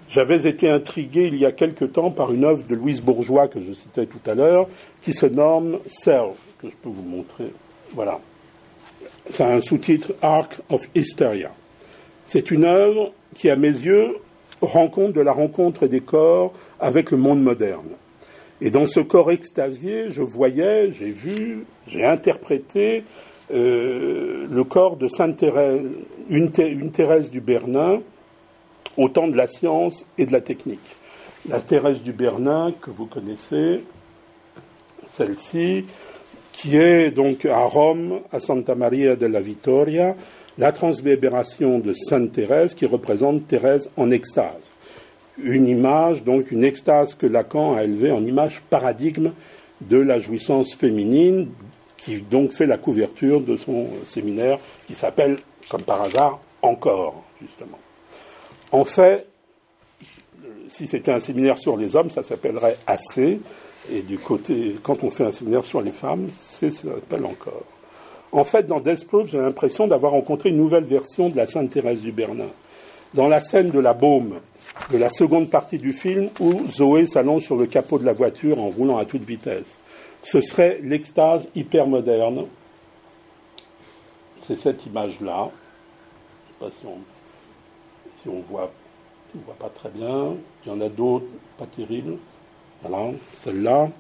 J'avais été intrigué il y a quelque temps par une œuvre de Louise Bourgeois que je citais tout à l'heure, qui se nomme Self, que je peux vous montrer. Voilà. C'est un sous-titre Arc of Hysteria. C'est une œuvre qui, à mes yeux, rend compte de la rencontre des corps avec le monde moderne. Et dans ce corps extasié, je voyais, j'ai vu, j'ai interprété euh, le corps de Sainte Thérèse, une, Thérèse du Bernin, au temps de la science et de la technique. La Thérèse du Bernin, que vous connaissez, celle-ci, qui est donc à Rome, à Santa Maria della Vittoria, la transvébération de Sainte Thérèse qui représente Thérèse en extase. Une image, donc une extase que Lacan a élevée en image paradigme de la jouissance féminine, qui donc fait la couverture de son séminaire qui s'appelle, comme par hasard, Encore, justement. En fait, si c'était un séminaire sur les hommes, ça s'appellerait assez. Et du côté, quand on fait un séminaire sur les femmes, ça s'appelle encore. En fait, dans Death Proof, j'ai l'impression d'avoir rencontré une nouvelle version de la Sainte Thérèse du Bernin. Dans la scène de la baume, de la seconde partie du film, où Zoé s'allonge sur le capot de la voiture en roulant à toute vitesse. Ce serait l'extase hyper moderne. C'est cette image-là. Je ne sais pas si on si voit, on voit pas très bien. Il y en a d'autres, pas terribles. Voilà, celle-là.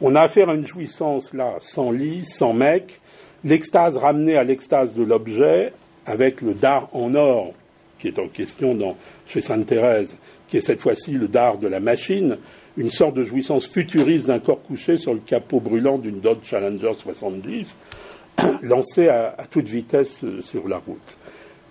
On a affaire à une jouissance là, sans lit, sans mec, l'extase ramenée à l'extase de l'objet, avec le dard en or qui est en question dans, chez Sainte Thérèse, qui est cette fois-ci le dard de la machine, une sorte de jouissance futuriste d'un corps couché sur le capot brûlant d'une Dodge Challenger 70, lancée à toute vitesse euh, sur la route.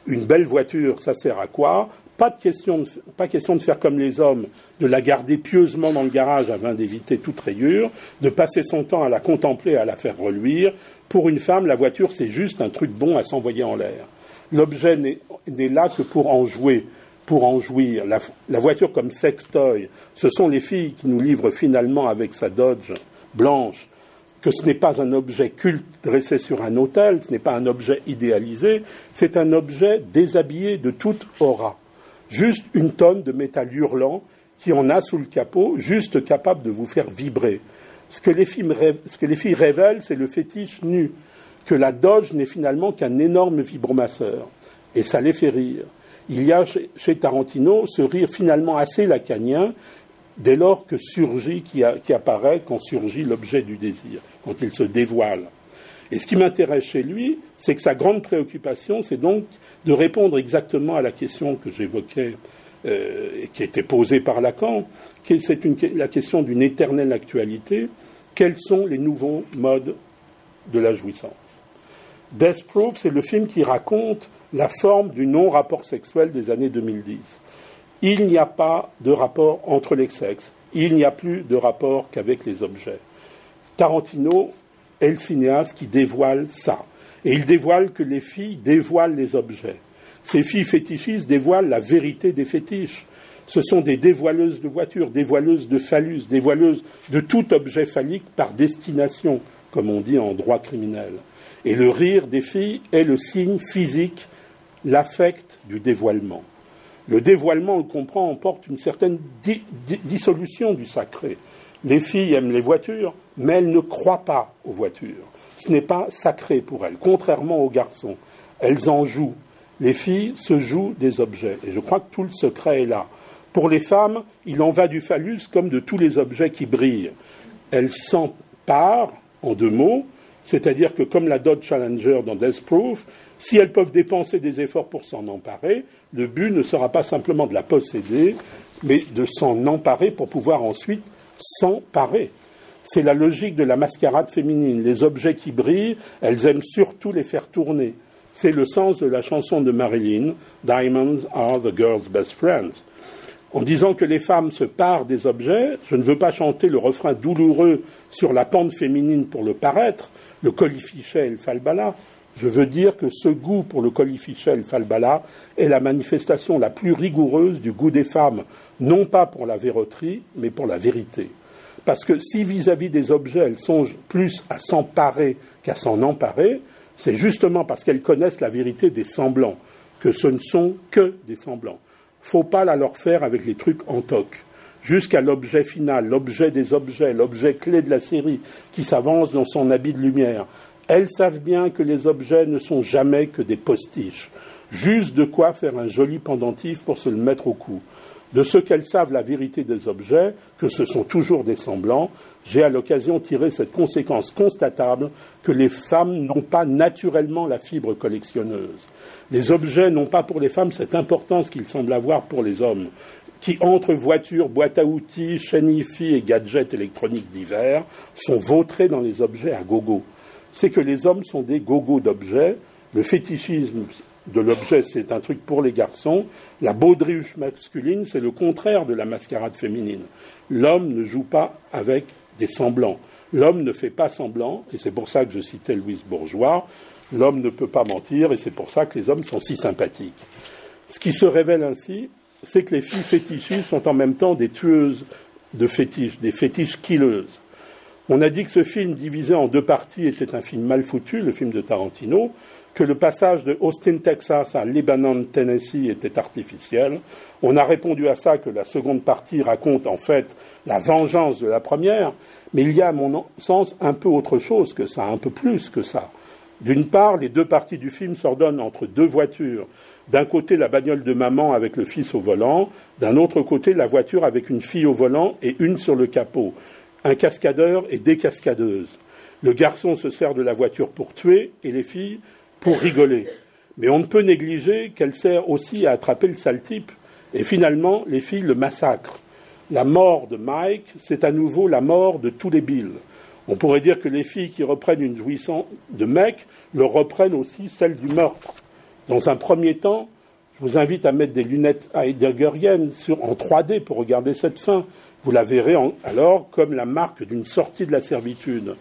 Une belle voiture, ça sert à quoi? Pas, de question de, pas question de faire comme les hommes, de la garder pieusement dans le garage afin d'éviter toute rayure, de passer son temps à la contempler, à la faire reluire. Pour une femme, la voiture, c'est juste un truc bon à s'envoyer en l'air. L'objet n'est là que pour en jouer, pour en jouir. La, la voiture comme sextoy, ce sont les filles qui nous livrent finalement avec sa Dodge blanche que ce n'est pas un objet culte dressé sur un autel, ce n'est pas un objet idéalisé, c'est un objet déshabillé de toute aura. Juste une tonne de métal hurlant qui en a sous le capot, juste capable de vous faire vibrer. Ce que les filles, révèlent, c'est le fétiche nu, que la Doge n'est finalement qu'un énorme vibromasseur. Et ça les fait rire. Il y a chez Tarantino ce rire finalement assez lacanien dès lors que surgit, qui, apparaît quand surgit l'objet du désir, quand il se dévoile. Et ce qui m'intéresse chez lui, c'est que sa grande préoccupation, c'est donc de répondre exactement à la question que j'évoquais euh, et qui était posée par Lacan, c'est la question d'une éternelle actualité. Quels sont les nouveaux modes de la jouissance? Death Proof, c'est le film qui raconte la forme du non-rapport sexuel des années 2010 il n'y a pas de rapport entre les sexes, il n'y a plus de rapport qu'avec les objets. Tarantino est le cinéaste qui dévoile ça. Et il dévoile que les filles dévoilent les objets. Ces filles fétichistes dévoilent la vérité des fétiches. Ce sont des dévoileuses de voitures, dévoileuses de phallus, dévoileuses de tout objet phallique par destination, comme on dit en droit criminel. Et le rire des filles est le signe physique, l'affect du dévoilement. Le dévoilement, on le comprend, emporte une certaine dissolution du sacré. Les filles aiment les voitures, mais elles ne croient pas aux voitures. Ce n'est pas sacré pour elles, contrairement aux garçons. Elles en jouent. Les filles se jouent des objets. Et je crois que tout le secret est là. Pour les femmes, il en va du phallus comme de tous les objets qui brillent. Elles s'emparent, en deux mots, c'est-à-dire que comme la Dodge Challenger dans Death Proof, si elles peuvent dépenser des efforts pour s'en emparer, le but ne sera pas simplement de la posséder, mais de s'en emparer pour pouvoir ensuite s'emparer. C'est la logique de la mascarade féminine. Les objets qui brillent, elles aiment surtout les faire tourner. C'est le sens de la chanson de Marilyn, Diamonds are the girl's best friend. En disant que les femmes se parent des objets, je ne veux pas chanter le refrain douloureux sur la pente féminine pour le paraître, le colifichet et le falbala. Je veux dire que ce goût pour le colifichet et le falbala est la manifestation la plus rigoureuse du goût des femmes, non pas pour la verroterie, mais pour la vérité. Parce que si vis-à-vis des objets, elles songent plus à s'emparer qu'à s'en emparer, c'est justement parce qu'elles connaissent la vérité des semblants, que ce ne sont que des semblants. Faut pas la leur faire avec les trucs en toc. Jusqu'à l'objet final, l'objet des objets, l'objet clé de la série qui s'avance dans son habit de lumière. Elles savent bien que les objets ne sont jamais que des postiches. Juste de quoi faire un joli pendentif pour se le mettre au cou de ce qu'elles savent la vérité des objets, que ce sont toujours des semblants, j'ai à l'occasion tiré cette conséquence constatable que les femmes n'ont pas naturellement la fibre collectionneuse. Les objets n'ont pas pour les femmes cette importance qu'ils semblent avoir pour les hommes, qui, entre voitures, boîtes à outils, chaînes et gadgets électroniques divers, sont vautrés dans les objets à gogo. C'est que les hommes sont des gogos d'objets, le fétichisme de l'objet, c'est un truc pour les garçons. La baudruche masculine, c'est le contraire de la mascarade féminine. L'homme ne joue pas avec des semblants. L'homme ne fait pas semblant, et c'est pour ça que je citais Louise Bourgeois. L'homme ne peut pas mentir, et c'est pour ça que les hommes sont si sympathiques. Ce qui se révèle ainsi, c'est que les filles fétichistes sont en même temps des tueuses de fétiches, des fétiches killeuses. On a dit que ce film divisé en deux parties était un film mal foutu, le film de Tarantino que le passage de Austin, Texas à Lebanon, Tennessee était artificiel. On a répondu à ça que la seconde partie raconte en fait la vengeance de la première, mais il y a à mon sens un peu autre chose que ça, un peu plus que ça. D'une part, les deux parties du film s'ordonnent entre deux voitures. D'un côté, la bagnole de maman avec le fils au volant, d'un autre côté, la voiture avec une fille au volant et une sur le capot. Un cascadeur et des cascadeuses. Le garçon se sert de la voiture pour tuer et les filles pour rigoler. Mais on ne peut négliger qu'elle sert aussi à attraper le sale type. Et finalement, les filles le massacrent. La mort de Mike, c'est à nouveau la mort de tous les Bills. On pourrait dire que les filles qui reprennent une jouissance de mec le reprennent aussi celle du meurtre. Dans un premier temps, je vous invite à mettre des lunettes heideggeriennes en 3D pour regarder cette fin. Vous la verrez alors comme la marque d'une sortie de la servitude.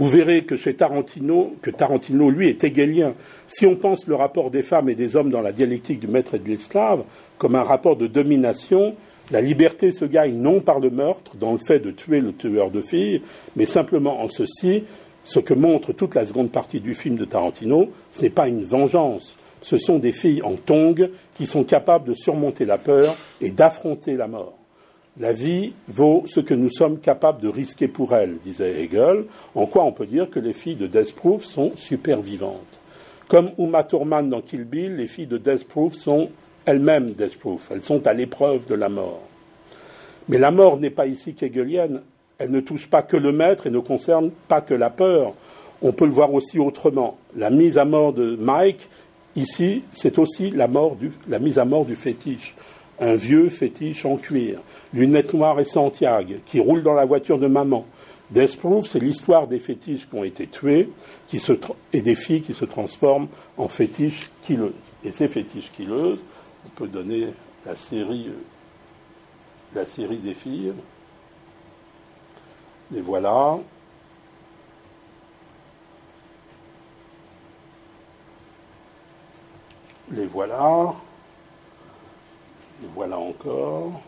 Vous verrez que chez Tarantino, que Tarantino, lui, est hegelien. Si on pense le rapport des femmes et des hommes dans la dialectique du maître et de l'esclave comme un rapport de domination, la liberté se gagne non par le meurtre, dans le fait de tuer le tueur de filles, mais simplement en ceci, ce que montre toute la seconde partie du film de Tarantino, ce n'est pas une vengeance. Ce sont des filles en tongs qui sont capables de surmonter la peur et d'affronter la mort. La vie vaut ce que nous sommes capables de risquer pour elle, disait Hegel, en quoi on peut dire que les filles de Death Proof sont super vivantes. Comme Uma Thurman dans Kill Bill, les filles de Death Proof sont elles-mêmes Death Proof, elles sont à l'épreuve de la mort. Mais la mort n'est pas ici qu'hegelienne, elle ne touche pas que le maître et ne concerne pas que la peur. On peut le voir aussi autrement. La mise à mort de Mike, ici, c'est aussi la, la mise à mort du fétiche un vieux fétiche en cuir, lunettes noires et Santiago, qui roule dans la voiture de maman. Death c'est l'histoire des fétiches qui ont été tués et des filles qui se transforment en fétiches killeuses. Et ces fétiches killeuses, on peut donner la série, euh, la série des filles. Les voilà. Les voilà. Et voilà encore.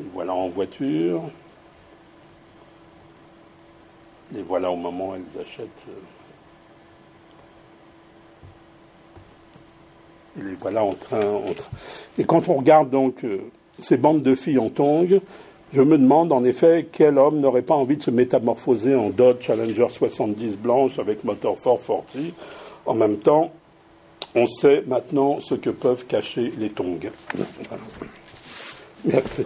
Et voilà en voiture. Et voilà au moment où elles achètent. Euh, et les voilà en train, Et quand on regarde donc euh, ces bandes de filles en tongs, je me demande en effet quel homme n'aurait pas envie de se métamorphoser en Dodge Challenger 70 blanche avec moteur fort forti en même temps on sait maintenant ce que peuvent cacher les tongs. Merci.